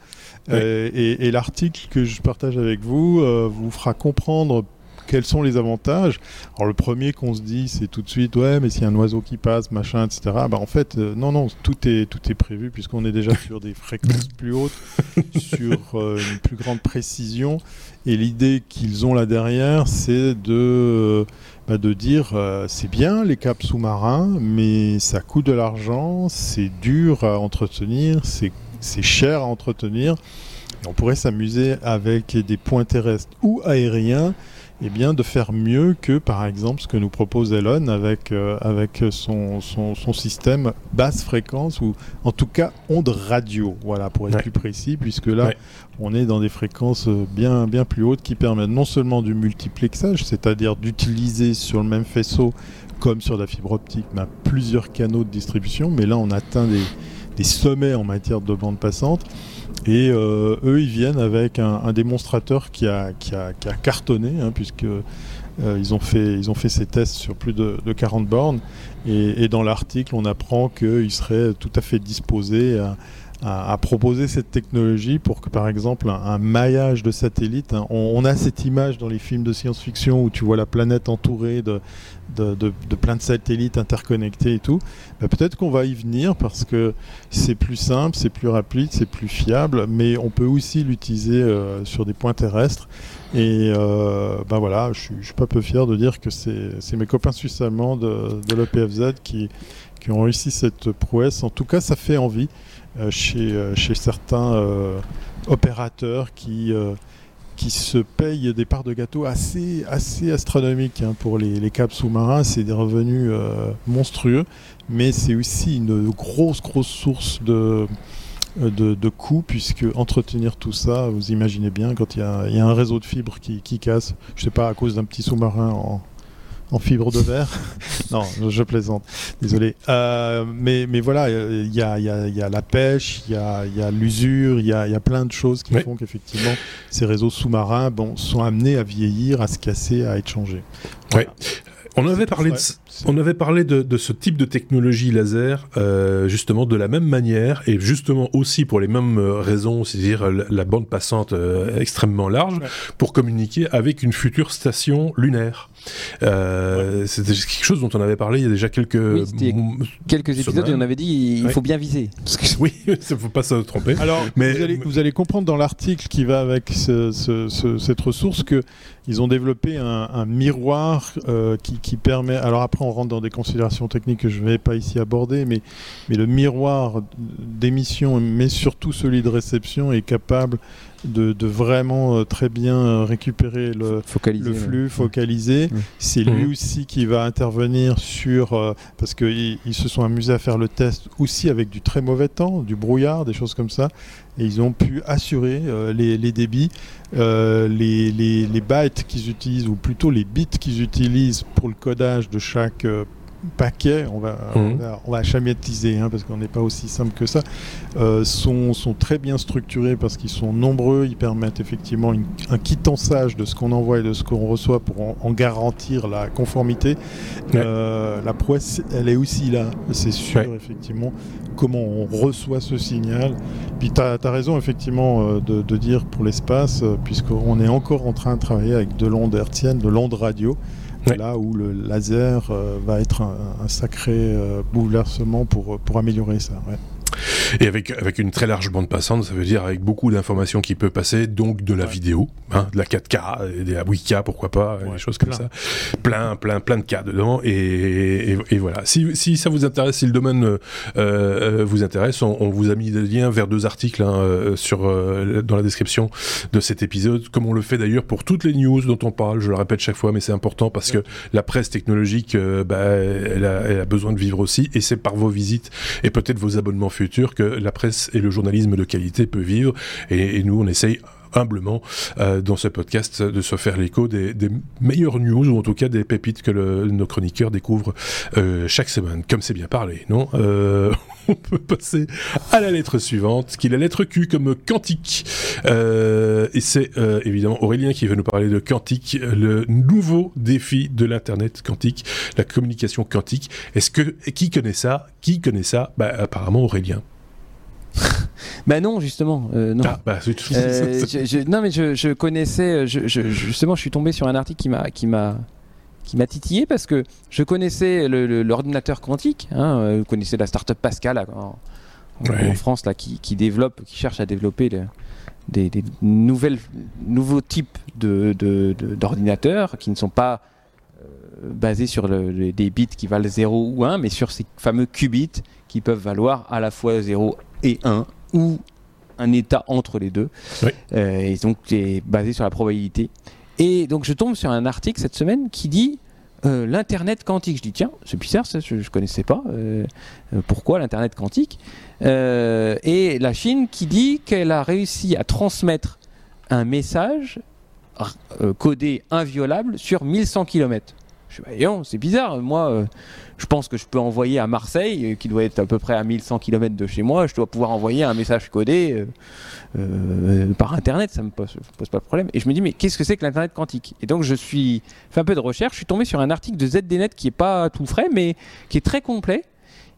Ouais. Euh, et et l'article que je partage avec vous vous fera comprendre quels sont les avantages. Alors le premier qu'on se dit, c'est tout de suite, ouais, mais s'il y a un oiseau qui passe, machin, etc. Bah en fait, euh, non, non, tout est, tout est prévu puisqu'on est déjà sur des fréquences plus hautes, sur euh, une plus grande précision. Et l'idée qu'ils ont là derrière, c'est de, euh, bah, de dire, euh, c'est bien les câbles sous-marins, mais ça coûte de l'argent, c'est dur à entretenir, c'est c'est cher à entretenir. Et on pourrait s'amuser avec des points terrestres ou aériens eh bien, de faire mieux que, par exemple, ce que nous propose Elon avec, euh, avec son, son, son système basse fréquence ou en tout cas onde radio, voilà, pour être Ouais. plus précis, puisque là, Ouais. on est dans des fréquences euh, bien, bien plus hautes qui permettent non seulement du multiplexage, c'est-à-dire d'utiliser sur le même faisceau, comme sur la fibre optique, bah, plusieurs canaux de distribution, mais là, on atteint des, des sommets en matière de bande passante. Et euh, eux, ils viennent avec un, démonstrateur qui a, qui a, qui a cartonné, hein, puisque euh, ils, ont fait, ils ont fait ces tests sur plus de, de 40 bornes. Et, et dans l'article, on apprend qu'ils seraient tout à fait disposés à, à- à proposer cette technologie pour que, par exemple, un, maillage de satellites, hein, on, on a cette image dans les films de science-fiction où tu vois la planète entourée de, de, de- plein de satellites interconnectés et tout. Bah, Peut-être qu'on va y venir parce que c'est plus simple, c'est plus rapide, c'est plus fiable, mais on peut aussi l'utiliser euh, sur des points terrestres. Et euh, ben voilà, je suis, pas peu fier de dire que c'est mes copains suisses allemands de, de l'EPFZ qui, qui ont réussi cette prouesse. En tout cas, ça fait envie chez, euh, chez certains euh, opérateurs qui, euh, qui se payent des parts de gâteau assez, assez astronomiques hein, pour les, les câbles sous-marins. C'est des revenus euh, monstrueux, mais c'est aussi une grosse, grosse source de, de, de coûts, puisque entretenir tout ça, vous imaginez bien, quand il y a, y a un réseau de fibres qui, qui casse, je sais pas, à cause d'un petit sous-marin en, en fibre de verre. non, je plaisante. Désolé. Euh, mais, mais voilà, il y a, y, a, y a la pêche, il y a, y a l'usure, il y a, il y a plein de choses qui Oui. font qu'effectivement, ces réseaux sous-marins bon, sont amenés à vieillir, à se casser, à être changés. Ouais. On avait parlé de, on avait parlé de, de ce type de technologie laser, euh, justement de la même manière et justement aussi pour les mêmes euh, raisons, c'est-à-dire la, la bande passante euh, extrêmement large, Ouais. pour communiquer avec une future station lunaire. Euh, C'était quelque chose dont on avait parlé il y a déjà quelques Oui, Quelques épisodes, et on avait dit il Ouais. faut bien viser. Parce que- Oui, il faut pas se tromper. Alors, Mais- vous, allez, vous allez comprendre dans l'article qui va avec ce- ce- ce- cette ressource que ils ont développé un, un miroir euh, qui, qui permet. Alors après, on rentre dans des considérations techniques que je ne vais pas ici aborder, mais, mais le miroir d'émission, mais surtout celui de réception, est capable de, de vraiment euh, très bien euh, récupérer le, Focaliser. le ouais. flux focalisé. Mm. C'est lui Mhm. aussi qui va intervenir sur euh, parce qu'ils ils se sont amusés à faire le test aussi avec du très mauvais temps, du brouillard, des choses comme ça, et ils ont pu assurer euh, les, les débits, euh, les, les, les bytes qu'ils utilisent ou plutôt les bits qu'ils utilisent pour le codage de chaque euh, paquet, on va, on Mhm. va, on va schématiser hein, parce qu'on n'est pas aussi simple que ça, euh, sont, sont très bien structurés parce qu'ils sont nombreux, ils permettent effectivement une- un quittensage de ce qu'on envoie et de ce qu'on reçoit pour en, en garantir la conformité. Ouais. Euh, la prouesse, elle est aussi là, c'est sûr, Ouais. effectivement, comment on reçoit ce signal. Puis tu as, raison, effectivement, euh, de, de dire pour l'espace, puisqu'on est encore en train de travailler avec de l'onde hertzienne, de l'onde radio. Là où le laser va être un, sacré bouleversement pour, pour améliorer ça. Et avec, avec une très large bande passante, ça veut dire avec beaucoup d'informations qui peut passer, donc de la vidéo, hein, de la 4K, de la 8K, pourquoi pas, des choses comme ça. Plein, plein, plein de cas dedans. Et, et, voilà. Si, si, ça vous intéresse, si le domaine euh, euh vous intéresse, on, vous a mis des liens vers deux articles hein, euh, sur, euh, dans la description de cet épisode, comme on le fait d'ailleurs pour toutes les news dont on parle. Je le répète chaque fois, mais c'est important parce que la presse technologique, bah, elle, a, elle a besoin de vivre aussi. Et c'est par vos visites et peut-être vos abonnements futurs que la presse et le journalisme de qualité peut vivre. Et, nous, on essaye humblement euh, dans ce podcast de se faire l'écho des, meilleures news ou en tout cas des pépites que nos chroniqueurs découvrent euh, chaque semaine. Comme c'est bien parlé, non? Euh, On peut passer à la lettre suivante, qui est la lettre Q comme quantique. et c'est évidemment Aurélien qui va nous parler de quantique, le nouveau défi de l'internet quantique, la communication quantique. Est-ce que qui connaît ça? Qui connaît ça? Bah, apparemment Aurélien. Bah non, justement. Euh, non. Ah, bah, euh, non, mais je, connaissais. Je, justement, je suis tombé sur un article qui m'a qui m'a qui m'a titillé parce que je connaissais l'ordinateur quantique. Hein, euh, vous connaissez la startup Pascal en, France là, qui, qui, développe, qui cherche à développer des, nouvelles, nouveaux types d'ordinateurs de, qui ne sont pas basés sur des bits qui valent 0 ou 1, mais sur ces fameux qubits qui peuvent valoir à la fois 0 et 1 ou un état entre les deux. Euh, et donc, c'est basé sur la probabilité. Et donc, je tombe sur un article cette semaine qui dit euh, l'Internet quantique. Je dis, tiens, c'est bizarre, ça, je ne connaissais pas. Euh, pourquoi l'Internet quantique? Et la Chine qui dit qu'elle a réussi à transmettre un message codé inviolable sur 1100 km. C'est bizarre. Moi, je pense que je peux envoyer à Marseille, euh, qui doit être à peu près à 1100 km de chez moi, je dois pouvoir envoyer un message codé euh, euh, par Internet, ça me pose, pas de problème. Et je me dis, mais qu'est-ce que c'est que l'Internet quantique? Et donc je suis fait un peu de recherche, je suis tombé sur un article de ZDNet qui n'est pas tout frais, mais qui est très complet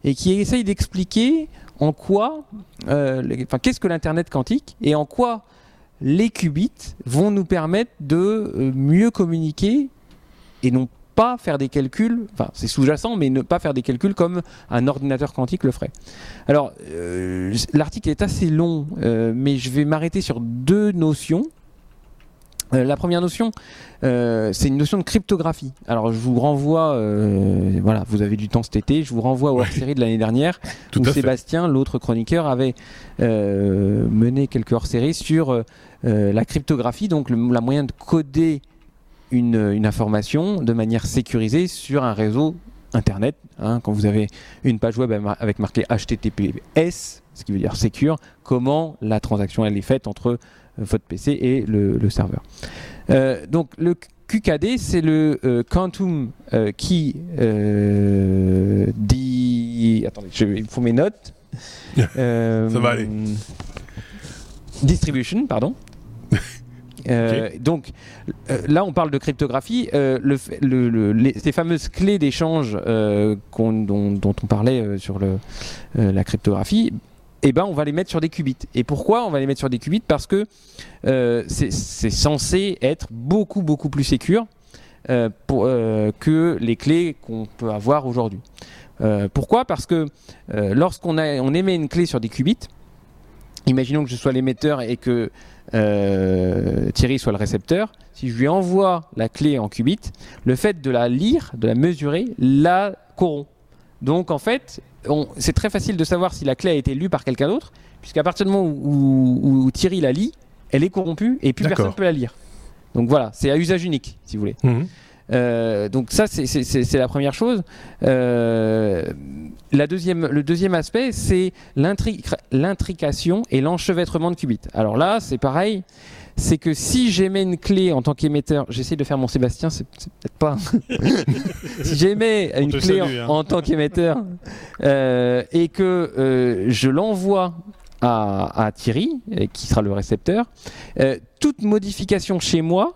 et qui essaye d'expliquer en quoi, enfin, qu'est-ce que l'Internet quantique et en quoi les qubits vont nous permettre de mieux communiquer et non pas faire des calculs, enfin c'est sous-jacent, mais ne pas faire des calculs comme un ordinateur quantique le ferait. Alors, euh, l'article est assez long, euh, mais je vais m'arrêter sur deux notions. Euh, la première notion, c'est une notion de cryptographie. Alors je vous renvoie, voilà, vous avez du temps cet été, je vous renvoie aux série de l'année dernière où Sébastien, l'autre chroniqueur, avait mené quelques hors-séries sur la cryptographie, donc la moyen de coder une, information de manière sécurisée sur un réseau Internet. Hein, quand vous avez une page web avec marqué HTTPS, ce qui veut dire secure, comment la transaction elle est faite entre euh, votre PC et le, serveur. Euh, donc le QKD, c'est le euh, Quantum Key dit. Attendez, il faut mes notes. Ça va aller. Distribution, pardon. Euh, donc euh, là, on parle de cryptographie. Euh, le, ces fameuses clés d'échange dont, on parlait sur la cryptographie, eh ben, on va les mettre sur des qubits. Et pourquoi on va les mettre sur des qubits? Parce que c'est censé être beaucoup, beaucoup plus sécur que les clés qu'on peut avoir aujourd'hui. pourquoi? Parce que lorsqu'on on émet une clé sur des qubits, imaginons que je sois l'émetteur et que euh, Thierry soit le récepteur, si je lui envoie la clé en qubit, le fait de la lire, de la mesurer, la corrompt. Donc en fait, c'est très facile de savoir si la clé a été lue par quelqu'un d'autre, puisqu'à partir du moment où, Thierry la lit, elle est corrompue et plus personne ne peut la lire. Donc voilà, c'est à usage unique, si vous voulez. Mhm. Euh, donc ça, c'est la première chose. Euh, la deuxième, le deuxième aspect, c'est l'intrication et l'enchevêtrement de qubits. Alors là, c'est pareil. C'est que si j'émets une clé en tant qu'émetteur, j'essaie de faire mon Sébastien, c'est peut-être pas. si j'émets une clé hein. en, tant qu'émetteur euh, et que je l'envoie à, à, Thierry, qui sera le récepteur, toute modification chez moi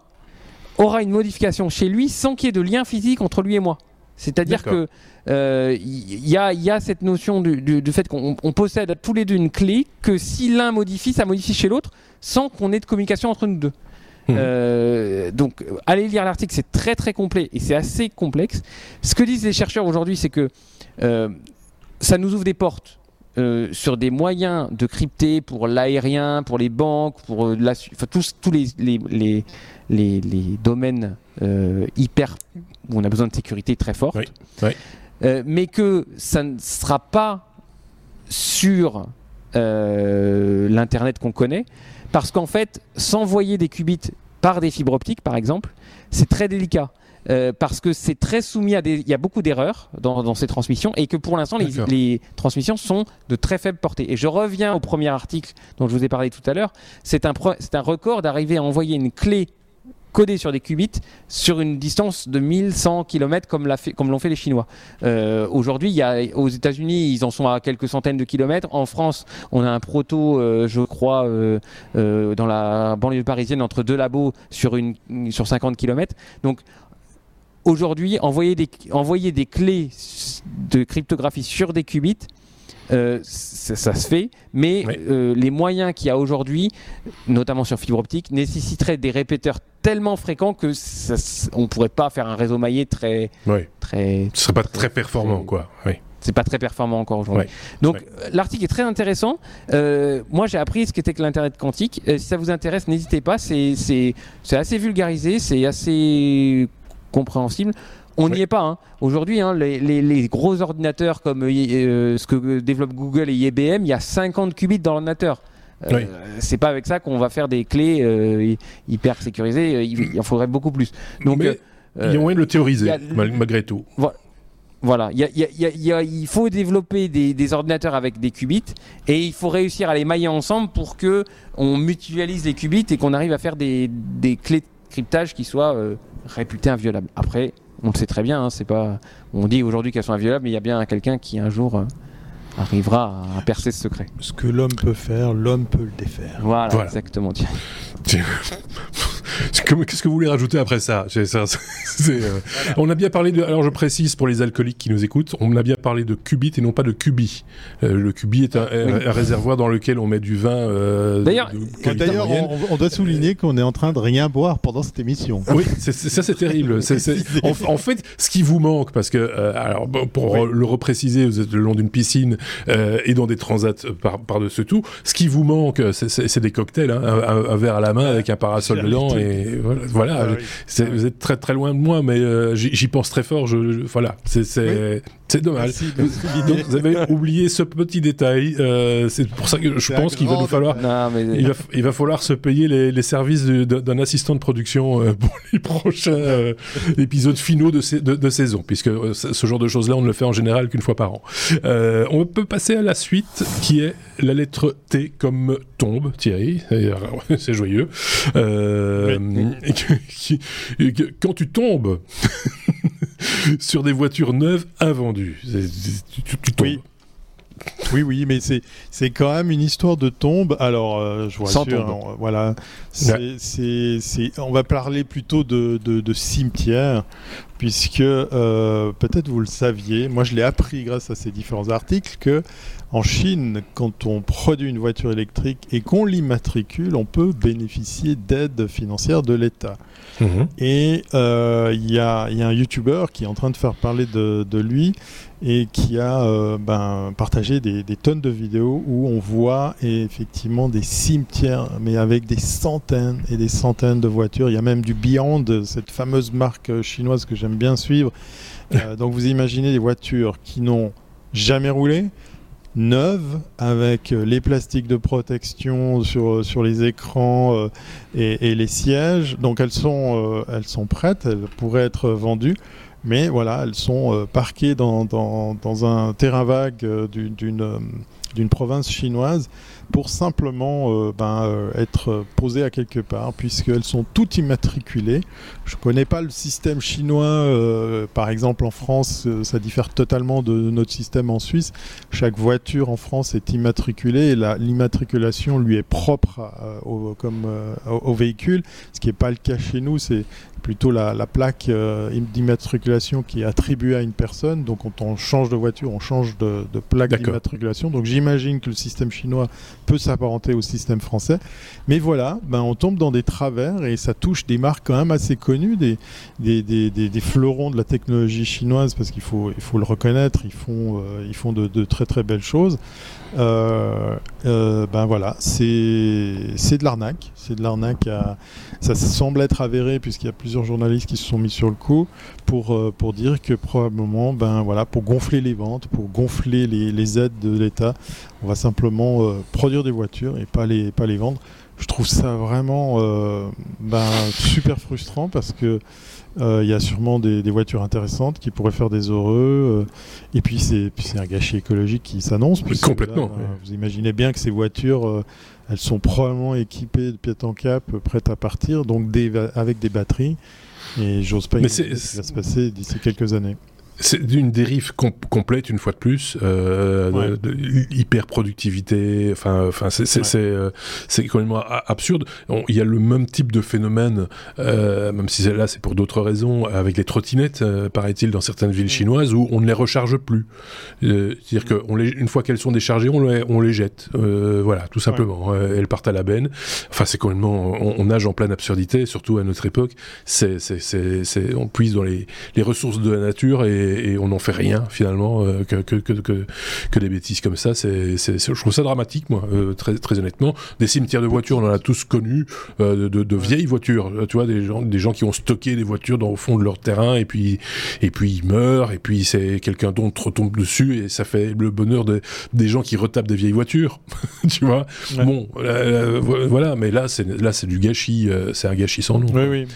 aura une modification chez lui sans qu'il y ait de lien physique entre lui et moi. C'est-à-dire que il euh, y, a, cette notion du, fait qu'on possède tous les deux une clé que si l'un modifie, ça modifie chez l'autre sans qu'on ait de communication entre nous deux. Mmh. Euh, donc, allez lire l'article, c'est très très complet et c'est assez complexe. Ce que disent les chercheurs aujourd'hui, c'est que ça nous ouvre des portes. Sur des moyens de crypter pour l'aérien, pour les banques, pour la, enfin, tous, tous les, les, les, les, domaines hyper où on a besoin de sécurité très forte, mais que ça ne sera pas sur euh, l'Internet qu'on connaît, parce qu'en fait, s'envoyer des qubits par des fibres optiques, par exemple, c'est très délicat. Euh, parce que c'est très soumis à des. Il y a beaucoup d'erreurs dans, ces transmissions et que pour l'instant, les, les, transmissions sont de très faible portée. Et je reviens au premier article dont je vous ai parlé tout à l'heure. C'est un, un record d'arriver à envoyer une clé codé sur des qubits sur une distance de 1100 km comme l'ont fait, fait, les Chinois. Euh, aujourd'hui, aux États-Unis, ils en sont à quelques centaines de kilomètres. En France, on a un proto, euh, je crois, euh, dans la banlieue parisienne entre deux labos sur, une, sur 50 km. Donc, aujourd'hui, envoyer des, envoyer des clés de cryptographie sur des qubits, ça, se fait, mais les moyens qu'il y a aujourd'hui, notamment sur fibre optique, nécessiteraient des répéteurs tellement fréquent que ça, on pourrait pas faire un réseau maillé très, oui. très. Ce serait pas très, performant, quoi. Oui. C'est pas très performant encore aujourd'hui. Donc l'article est très intéressant. Euh, moi j'ai appris ce qu'était que l'internet quantique. Euh, si ça vous intéresse, n'hésitez pas. C'est assez vulgarisé, c'est assez compréhensible. On n'y est pas. Hein. Aujourd'hui, hein, les, les, gros ordinateurs comme euh, ce que développe Google et IBM, il y a 50 qubits dans l'ordinateur. Euh, c'est pas avec ça qu'on va faire des clés euh, hyper sécurisées. Euh, il, en faudrait beaucoup plus. Donc, il y a moyen de le théoriser, malgré tout. Voilà, il, faut développer des, ordinateurs avec des qubits et il faut réussir à les mailler ensemble pour que on mutualise les qubits et qu'on arrive à faire des, clés de cryptage qui soient réputées inviolables. Après, on le sait très bien, hein, c'est pas, on dit aujourd'hui qu'elles sont inviolables, mais il y a bien quelqu'un qui un jour arrivera à percer ce secret. Ce que l'homme peut faire, l'homme peut le défaire. Voilà, voilà. exactement. Qu'est-ce que vous voulez rajouter après ça, euh, On a bien parlé de. Alors je précise pour les alcooliques qui nous écoutent, on a bien parlé de qubit et non pas de cubi. Euh, le qubit est un, réservoir dans lequel on met du vin. Euh, d'ailleurs, on, doit souligner qu'on est en train de rien boire pendant cette émission. Oui, ça c'est terrible. en, fait, ce qui vous manque, parce que alors pour le repréciser, vous êtes le long d'une piscine et dans des transats par, dessus tout. Ce qui vous manque, c'est des cocktails, hein, un, verre à la main avec un parasol dedans et voilà. Ah vous êtes très très loin de moi, mais euh, j'y pense très fort. Je, voilà, c'est dommage. vous avez oublié ce petit détail. Euh, c'est pour ça que je pense qu'il va nous falloir, il, va, il, va, falloir se payer les, les services d'un assistant de production euh, pour les prochains épisodes finaux de, de, de, saison, puisque ce genre de choses-là, on ne le fait en général qu'une fois par an. on peut passer à la suite, qui est la lettre T comme tombe, Thierry. C'est joyeux. Euh, quand tu tombes sur des voitures neuves invendues, tu, tombes. Oui. Oui, oui, mais c'est c'est quand même une histoire de tombe. Alors, euh, je vois Sans voilà, c'est on va parler plutôt de, de, cimetière, puisque euh, peut-être vous le saviez. Moi, je l'ai appris grâce à ces différents articles que en Chine, quand on produit une voiture électrique et qu'on l'immatricule, on peut bénéficier d'aides financières de l'État. Mhm. Et euh, il y, a un YouTuber qui est en train de faire parler de, lui et qui a euh, ben, partagé des, tonnes de vidéos où on voit effectivement des cimetières, mais avec des centaines et des centaines de voitures. Il y a même du Beyond, cette fameuse marque chinoise que j'aime bien suivre. Euh, donc vous imaginez des voitures qui n'ont jamais roulé, neuves avec euh, les plastiques de protection sur, euh, sur les écrans euh, et, les sièges. Donc elles sont, elles sont prêtes, elles pourraient être vendues. Mais voilà, elles sont parquées dans, dans, dans, un terrain vague d'une province chinoise pour simplement euh, ben, euh, être posées à quelque part, puisqu'elles sont toutes immatriculées. Je ne connais pas le système chinois, euh, par exemple en France, ça diffère totalement de notre système en Suisse. Chaque voiture en France est immatriculée et l'immatriculation lui est propre au, comme, au, véhicule, ce qui n'est pas le cas chez nous. C'est plutôt la, plaque d'immatriculation qui est attribuée à une personne. Donc quand on change de voiture, on change de, de plaque d'immatriculation. Donc j'imagine que le système chinois peut s'apparenter au système français. Mais voilà, ben, on tombe dans des travers et ça touche des marques quand même assez connues, des, fleurons de la technologie chinoise, parce qu'il faut, le reconnaître, ils font, euh, de, très très belles choses. Euh, euh, ben voilà, c'est de l'arnaque. C'est de l'arnaque. Ça semble être avéré puisqu'il y a plusieurs journalistes qui se sont mis sur le coup pour, dire que probablement, ben voilà, pour gonfler les ventes, pour gonfler les, aides de l'État, on va simplement produire des voitures et pas les vendre. Je trouve ça vraiment ben, super frustrant parce que euh, il y a sûrement des, voitures intéressantes qui pourraient faire des heureux. Euh, et puis c'est un gâchis écologique qui s'annonce. Complètement. Vous imaginez bien que ces voitures, euh, elles sont probablement équipées de pied en cap, prêtes à partir, donc avec des batteries. Et j'ose pas imaginer ce qui va se passer d'ici quelques années. C'est une dérive complète une fois de plus, euh, de, hyper productivité. Enfin, enfin, c'est c'est euh, c'est complètement absurde. Il y a le même type de phénomène, euh, même si là c'est pour d'autres raisons, avec les trottinettes, euh, paraît-il, dans certaines villes chinoises où on ne les recharge plus. Euh, c'est-à-dire qu'une une fois qu'elles sont déchargées, on les on les jette. voilà, tout simplement. elles partent à la benne. Enfin, c'est complètement, on, on, nage en pleine absurdité, surtout à notre époque. C'est c'est c'est on puise dans les les ressources de la nature et et, on n'en fait rien finalement euh, que, que, que, que, des bêtises comme ça. C'est, je trouve ça dramatique, moi, euh, très, très honnêtement. Des cimetières de voitures, on en a tous connu, euh, de, de, vieilles voitures, tu vois, des gens, des gens qui ont stocké des voitures dans au fond de leur terrain et puis, et puis ils meurent et puis c'est quelqu'un d'autre retombe dessus et ça fait le bonheur de, des gens qui retapent des vieilles voitures, tu vois. Bon, voilà, mais là c'est là c'est du gâchis, c'est un gâchis sans nom. Oui, oui.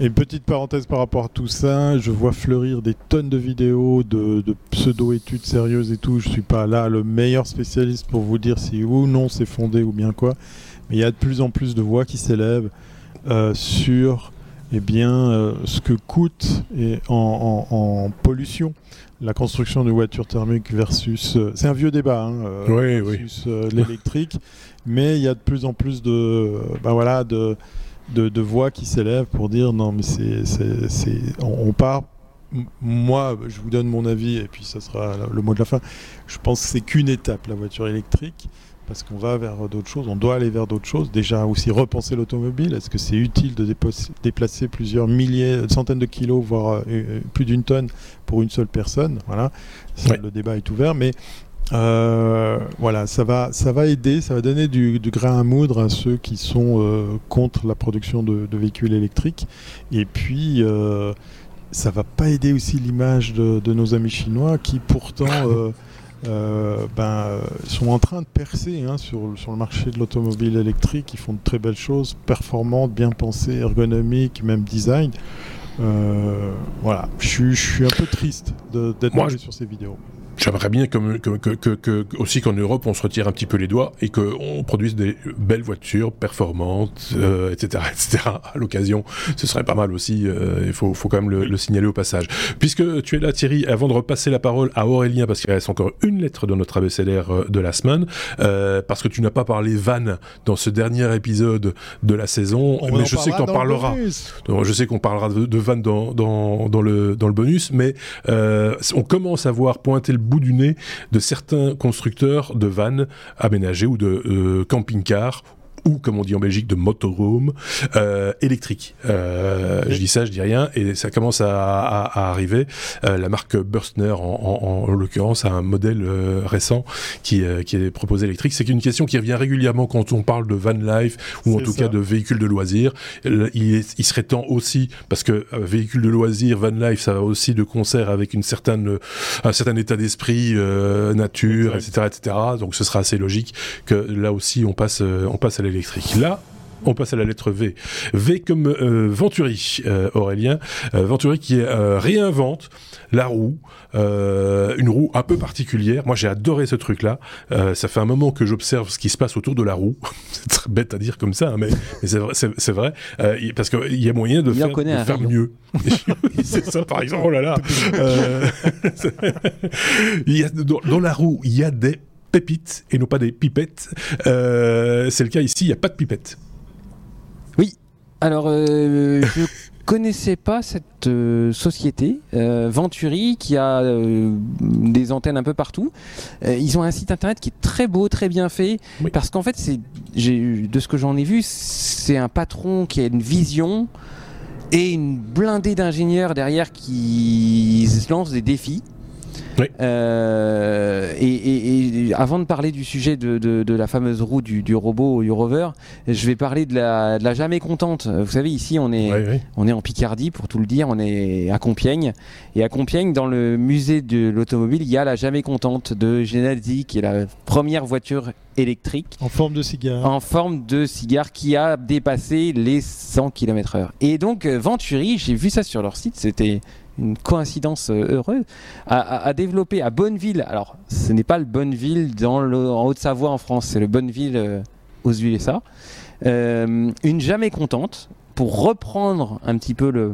Et petite parenthèse par rapport à tout ça, je vois fleurir des tonnes de vidéos, de, pseudo-études sérieuses et tout. Je suis pas là le meilleur spécialiste pour vous dire si ou non c'est fondé ou bien quoi. Mais il y a de plus en plus de voix qui s'élèvent euh, sur eh bien, euh, ce que coûte et en, pollution la construction de voitures thermiques versus. Euh, c'est un vieux débat, hein, versus l'électrique. Mais il y a de plus en plus de. Ben voilà, de de, voix qui s'élèvent pour dire non, mais c'est, c'est, on, part. Moi, je vous donne mon avis et puis ça sera le mot de la fin. Je pense que c'est qu'une étape, la voiture électrique, parce qu'on va vers d'autres choses, on doit aller vers d'autres choses. Déjà aussi repenser l'automobile. Est-ce que c'est utile de déplacer plusieurs milliers, centaines de kilos, voire euh, euh, plus d'une tonne pour une seule personne? Voilà, le débat est ouvert, mais euh, voilà, ça va, ça va aider, ça va donner du, grain à moudre à ceux qui sont euh, contre la production de, véhicules électriques. Et puis, euh, ça va pas aider aussi l'image de, nos amis chinois qui pourtant ben, sont en train de percer hein, sur, sur, le marché de l'automobile électrique. Ils font de très belles choses, performantes, bien pensées, ergonomiques, même design. voilà, je suis un peu triste d'être sur ces vidéos. J'aimerais bien que, que, que, aussi qu'en Europe on se retire un petit peu les doigts et qu'on produise des belles voitures performantes, euh, etc., etc. À l'occasion, ce serait pas mal aussi. Euh, il faut, faut quand même le, signaler au passage. Puisque tu es là, Thierry, avant de repasser la parole à Aurélien, parce qu'il reste encore une lettre dans notre abécédaire euh, de la semaine, euh, parce que tu n'as pas parlé van dans ce dernier épisode de la saison, mais je sais que tu en parleras. je sais qu'on parlera de, de van dans, dans, dans, le, dans le bonus, mais on commence à voir pointer le bout du nez de certains constructeurs de vannes aménagées ou de euh, camping-cars ou comme on dit en Belgique de motorhome euh, électrique. Euh, je dis ça, je dis rien, et ça commence à, à, à arriver. Euh, la marque Burstner, en, en, en l'occurrence, a un modèle euh, récent qui, euh, qui est proposé électrique. C'est une question qui revient régulièrement quand on parle de van life ou en tout cas de véhicules de loisirs. Il, il, serait temps aussi, parce que véhicules de loisirs, van life, ça va aussi de concert avec une certaine, un certain état d'esprit, nature, etc., etc. Donc ce sera assez logique que là aussi on passe, on passe à l'électrique Là, on passe à la lettre V. V comme euh, Venturi, euh, Aurélien. Euh, Venturi qui réinvente la roue, une roue un peu particulière. Moi, j'ai adoré ce truc-là. ça fait un moment que j'observe ce qui se passe autour de la roue. c'est très bête à dire comme ça, hein, mais, c'est vrai, parce qu'il y a moyen de faire, mieux. c'est ça, par exemple. Oh là là. dans la roue, il y a des pépites et non pas des pipettes. Euh, c'est le cas ici, il n'y a pas de pipette. Oui, alors euh, je connaissais pas cette euh, société, euh, Venturi, qui a des antennes un peu partout. Ils ont un site internet qui est très beau, très bien fait, Oui. parce qu'en fait, c'est, de ce que j'en ai vu, c'est un patron qui a une vision et une blindée d'ingénieurs derrière qui se lancent des défis. Oui. Euh, et, et- et avant de parler du sujet de, de- de la fameuse roue du, du robot du rover, je vais parler de la, de la jamais contente. Vous savez, ici, on est, on est en Picardie, pour tout le dire, on est à Compiègne. Et à Compiègne, dans le musée de l'automobile, il y a la jamais contente de Genadzi, qui est la première voiture électrique En forme de cigare. en forme de cigare qui a dépassé les 100 km/h. Et donc euh, Venturi, j'ai vu ça sur leur site, c'était une coïncidence euh, heureuse, a, a- développé à Bonneville, alors ce n'est pas le Bonneville dans le, en Haute-Savoie en France, c'est le Bonneville euh, aux USA, euh, une jamais contente pour reprendre un petit peu le,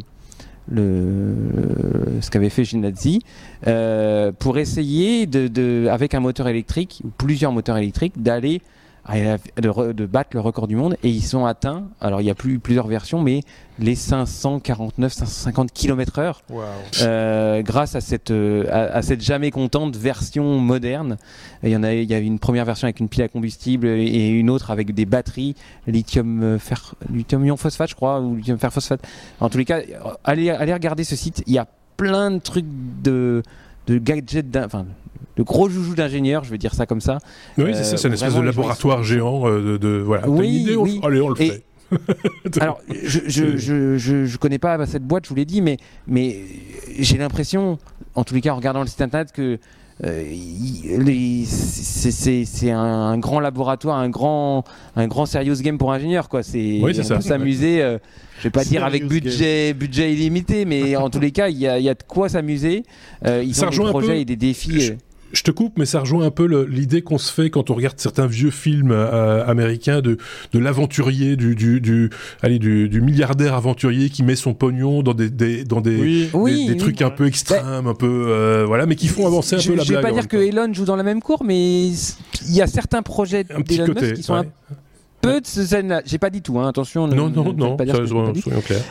le, ce qu'avait fait Ginazzi euh, pour essayer de, de- avec un moteur électrique ou plusieurs moteurs électriques d'aller de, re- de battre le record du monde et ils sont atteints alors il y a plus plusieurs versions mais les 549 550 km heure euh, grâce à cette, euh, à, à cette jamais contente version moderne. Il y en a, il y a une première version avec une pile à combustible et une autre avec des batteries lithium euh, fer, lithium ion phosphate, je crois, ou lithium fer phosphate. En tous les cas, allez, allez regarder ce site. Il y a plein de trucs de, de gadgets, enfin, de gros joujoux d'ingénieurs, je vais dire ça comme ça. Oui, Euh, c'est ça, c'est une espèce vraiment, de laboratoire géant euh, de, de- voilà. Oui, une idée, on- oui. allez, on le Et- fait. Alors, je, je, je, je, je connais pas cette boîte, je vous l'ai dit, mais, mais j'ai l'impression, en tous les cas en regardant le site internet, que euh, c'est- un, grand laboratoire, un grand, un grand serious game pour ingénieurs. Quoi. C'est, Oui, on ça. peut s'amuser, euh, je vais pas dire avec budget, budget illimité, mais en tous les cas, il y y a de quoi s'amuser. Euh, ils Ça ont des un projets peu- et des défis. Je- te coupe, mais ça rejoint un peu l'idée qu'on se fait quand on regarde certains vieux films euh, américains de, de l'aventurier, du, du, du, allez, du, du milliardaire aventurier qui met son pognon dans des, des- dans des, Oui. des- Oui, des oui. trucs un peu extrêmes, un peu, euh, voilà, mais qui font avancer un je, peu la je vais blague. pas dire que temps. Elon joue dans la même cour, mais il y a certains projets d'Elon. Musk qui sont ouais. un peu de ce scène-là. J'ai pas dit tout, hein, attention. ne- Non, ne non, non, pas dire que soyons clairs.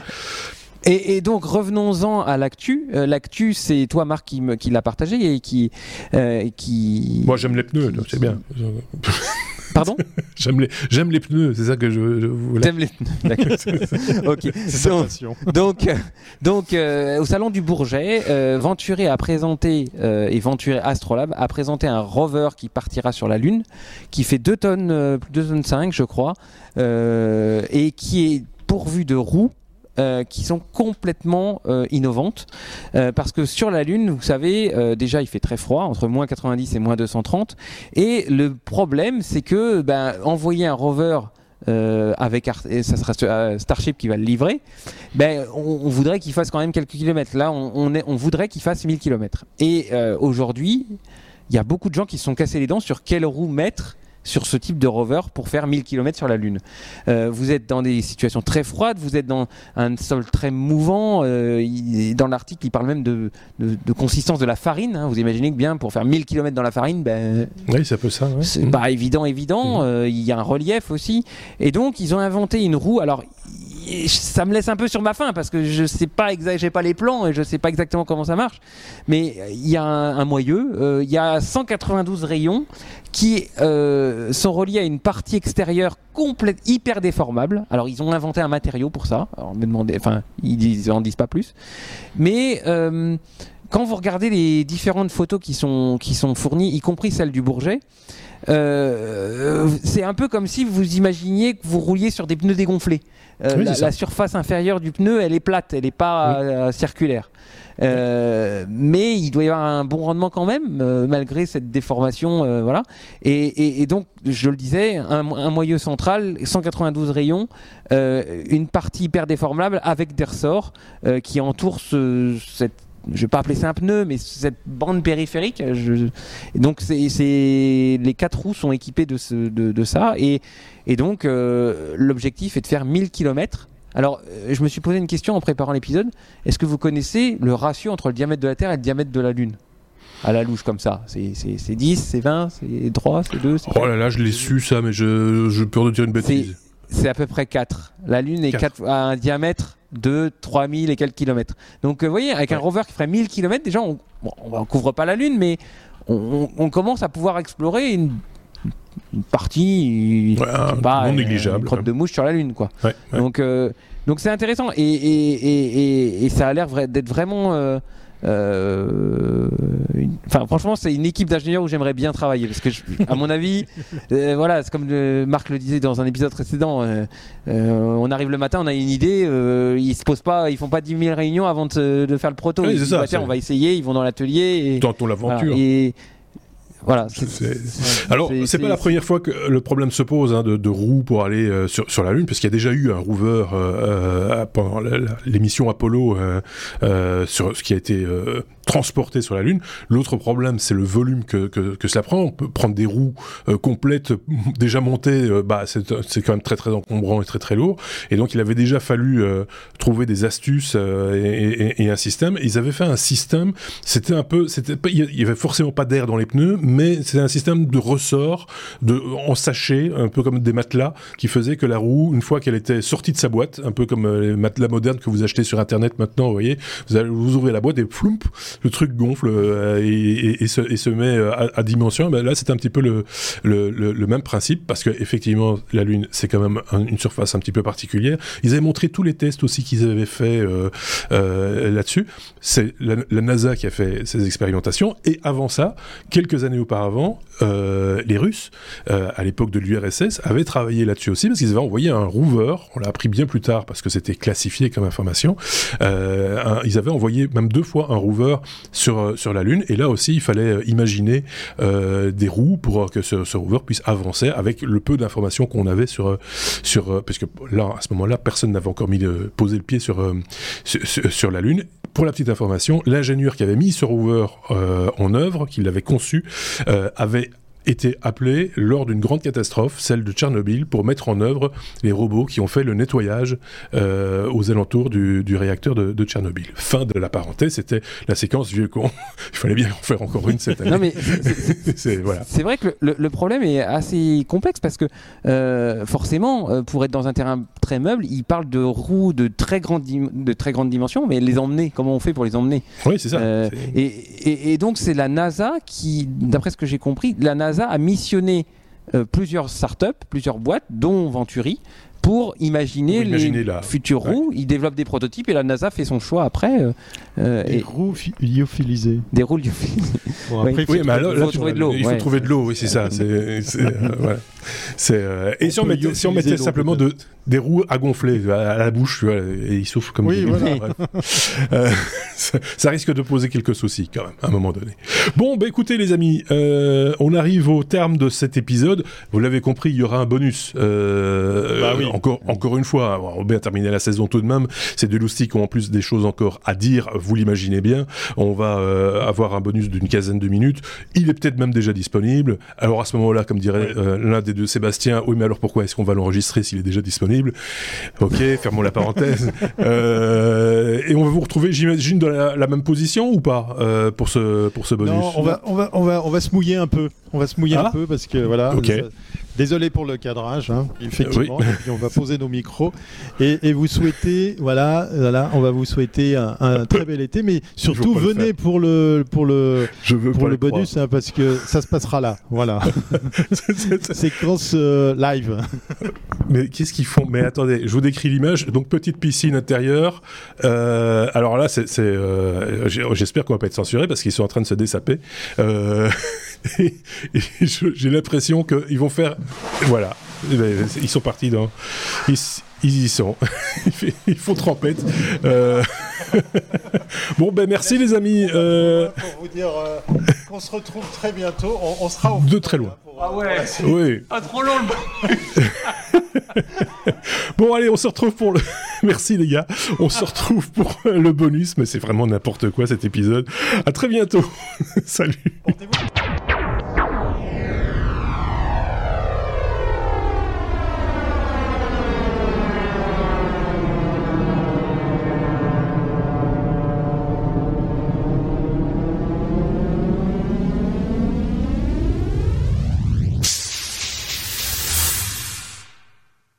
Et, et donc revenons-en à l'actu. Euh, l'actu, c'est toi, Marc, qui, me- qui l'a partagé et qui, euh, qui. Moi, j'aime les pneus, donc c'est bien. Pardon? J'aime les, j'aime les pneus, c'est ça que je, je voulais. T'aimes les. D'accord. ok. C'est Donc, donc, euh, donc euh, au salon du Bourget, euh, Venturé a présenté euh, et Venturé Astrolab a présenté un rover qui partira sur la Lune, qui fait 2 tonnes, euh, 2 tonnes 5 je crois, et qui est pourvu de roues. Euh, qui sont complètement euh, innovantes Euh, parce que sur la Lune, vous savez, déjà il fait très froid, entre moins 90 et moins 230, et le problème c'est que ben, envoyer un rover avec et Starship qui va le livrer, ben, on, voudrait qu'il fasse quand même quelques kilomètres. Là, on, voudrait qu'il fasse 1000 kilomètres. Et aujourd'hui, il y a beaucoup de gens qui se sont cassés les dents sur quelle roue mettre sur ce type de rover pour faire 1000 km sur la Lune. Euh, vous êtes dans des situations très froides, vous êtes dans un sol très mouvant. euh, il- dans l'article, il parle même de, de- de consistance de la farine. hein. Vous imaginez que bien, pour faire 1000 km dans la farine, ben, Oui, c'est peu ça. ouais. c'est pas évident, évident. Mhm. euh, Il y a un relief aussi. Et donc, ils ont inventé une roue. Alors, ça me laisse un peu sur ma faim parce que je sais pas pas les plans et je sais pas exactement comment ça marche. Mais il y a un, moyeu. euh, Il y a 192 rayons qui euh, sont reliés à une partie extérieure complète, hyper déformable. Alors, ils ont inventé un matériau pour ça. Me enfin, ils, disent, en disent pas plus. Mais euh, quand vous regardez les différentes photos qui sont, qui sont fournies, y compris celle du Bourget, euh, c'est un peu comme si vous imaginiez que vous rouliez sur des pneus dégonflés. Euh, Oui, la, surface inférieure du pneu, elle est plate, elle n'est pas euh, circulaire. Mais il doit y avoir un bon rendement quand même, malgré cette déformation. voilà. Et, et- et donc, je le disais, un, un moyeu central, 192 rayons, une partie hyper déformable avec des ressorts qui entourent ce- cette je vais pas appeler ça un pneu, mais cette bande périphérique. Je... et donc c'est, c'est- les quatre roues sont équipées de, ce- de, de ça, et, et donc euh, l'objectif est de faire 1000 km. Alors euh, je me suis posé une question en préparant l'épisode. Est-ce que vous connaissez le ratio entre le diamètre de la Terre et le diamètre de la Lune? À la louche comme ça. C'est, c'est, c'est 10, c'est 20, c'est 3, c'est 2, c'est Oh là là, je l'ai su ça, mais je, je peur de dire une bêtise. c'est à peu près 4. La Lune est un diamètre de 3000 et quelques kilomètres. Donc, vous voyez, avec un rover qui ferait 1000 kilomètres, déjà, on ne couvre pas la Lune, mais on, commence à pouvoir explorer une, partie pas, non négligeable, une crotte de mouche sur la Lune, quoi. Donc, donc c'est intéressant et, et, et, ça a l'air d'être vraiment euh, enfin, franchement, c'est une équipe d'ingénieurs où j'aimerais bien travailler parce que, à mon avis, euh, voilà, c'est comme Marc le disait dans un épisode précédent. Euh, on arrive le matin, on a une idée, ils se posent pas, ils font pas 10 000 réunions avant de, faire le proto. ils disent, bah, on va essayer, ils vont dans l'atelier. Tentons l'aventure. et voilà. Alors, c'est pas la première fois que le problème se pose hein, de, de, roues pour aller euh, sur, sur, la Lune, parce qu'il y a déjà eu un rover euh, euh pendant l'émission Apollo sur ce qui a été transporté sur la Lune. L'autre problème, c'est le volume que, que, que, cela prend. On peut prendre des roues complètes déjà montées, bah, c'est quand même très très encombrant et très très lourd. Et donc, il avait déjà fallu trouver des astuces et, et, et, un système. ils avaient fait un système. C'était un peu, c'était il y avait forcément pas d'air dans les pneus mais c'est un système de ressort de, en sachet, un peu comme des matelas, qui faisait que la roue, une fois qu'elle était sortie de sa boîte, un peu comme euh, les matelas modernes que vous achetez sur Internet maintenant, vous voyez, vous, vous ouvrez la boîte et floump, le truc gonfle euh, et, et, se, et, se, met euh, à, dimension. Ben là, c'est un petit peu le, le, le, même principe, parce qu'effectivement, la Lune, c'est quand même une surface un petit peu particulière. Ils avaient montré tous les tests aussi qu'ils avaient fait euh, là-dessus. C'est la, la NASA qui a fait ces expérimentations, et avant ça, quelques années auparavant, euh, les Russes, euh, à l'époque de l'URSS, avaient travaillé là-dessus aussi parce qu'ils avaient envoyé un rover. On l'a appris bien plus tard parce que c'était classifié comme information. Euh, ils avaient envoyé même deux fois un rover sur sur la Lune et là aussi il fallait imaginer des roues pour que ce, rover puisse avancer avec le peu d'informations qu'on avait sur sur parce que là à ce moment-là personne n'avait encore mis de, posé le pied sur, sur, la Lune. Pour la petite information, l'ingénieur qui avait mis ce rover en œuvre, qui l'avait conçu, euh, avait été appelé lors d'une grande catastrophe, celle de Tchernobyl, pour mettre en œuvre les robots qui ont fait le nettoyage euh, aux alentours du, réacteur de, Tchernobyl. Fin de la parenthèse, c'était la séquence vieux con. Il fallait bien en faire encore une cette année. Non mais c'est voilà. vrai que le, problème est assez complexe parce que euh, forcément, euh, pour être dans un terrain très meuble, il parle de roues de très grande de très grande dimension, mais les emmener, comment on fait pour les emmener? Oui, c'est ça. Et, et, donc c'est la NASA qui, d'après ce que j'ai compris, la NASA a missionné euh, plusieurs startups, plusieurs boîtes, dont Venturi, pour imaginer, les futures roues. Il développe des prototypes et la NASA fait son choix après. Euh, euh, des roues lyophilisées. Des roues lyophilisées. il faut, trouver de l'eau. Il faut trouver de l'eau, oui, c'est ça. et si on, mettait, si on mettait simplement de, des roues à gonfler à, la bouche, et il souffle comme oui, ça, risque de poser quelques soucis quand même, à un moment donné. Bon, bah écoutez les amis, on arrive au terme de cet épisode. Vous l'avez compris, il y aura un bonus. bah oui encore, encore une fois, on va bien terminer la saison tout de même. Ces deux loustiques ont en plus des choses encore à dire, vous l'imaginez bien. On va euh, avoir un bonus d'une quinzaine de minutes. Il est peut-être même déjà disponible. Alors à ce moment-là, comme dirait euh, l'un des deux Sébastien, oui mais alors pourquoi est-ce qu'on va l'enregistrer s'il est déjà disponible? Ok, fermons la parenthèse. Euh, et on va vous retrouver, j'imagine, dans la, même position ou pas pour ce pour ce bonus? Non, on va on va on va on va se mouiller un peu. On va se mouiller un ah. peu parce que voilà. Ok. Désolé pour le cadrage, hein, effectivement. Et puis on va poser nos micros et, et, vous souhaitez, voilà, voilà, on va vous souhaiter un, un très bel été, mais surtout venez pour le pour le Je veux pour le bonus hein, parce que ça se passera là, voilà. Séquence euh, live. mais qu'est-ce qu'ils font? Mais attendez, je vous décris l'image. Donc petite piscine intérieure. Euh, alors là, c'est, euh, j'espère qu'on va pas être censuré parce qu'ils sont en train de se dessaper. Euh, et, j'ai l'impression qu'ils vont faire. Voilà. Ils sont partis dans. Ils, y sont. Ils font trempette. Euh... bon, ben merci les amis. Euh... Pour vous dire euh, qu'on se retrouve très bientôt. On, sera au De très loin. Ah ouais. Oui. Ah, trop long. bon, allez, on se retrouve pour le. Merci les gars. On se retrouve pour le bonus, mais c'est vraiment n'importe quoi cet épisode. À très bientôt. Salut.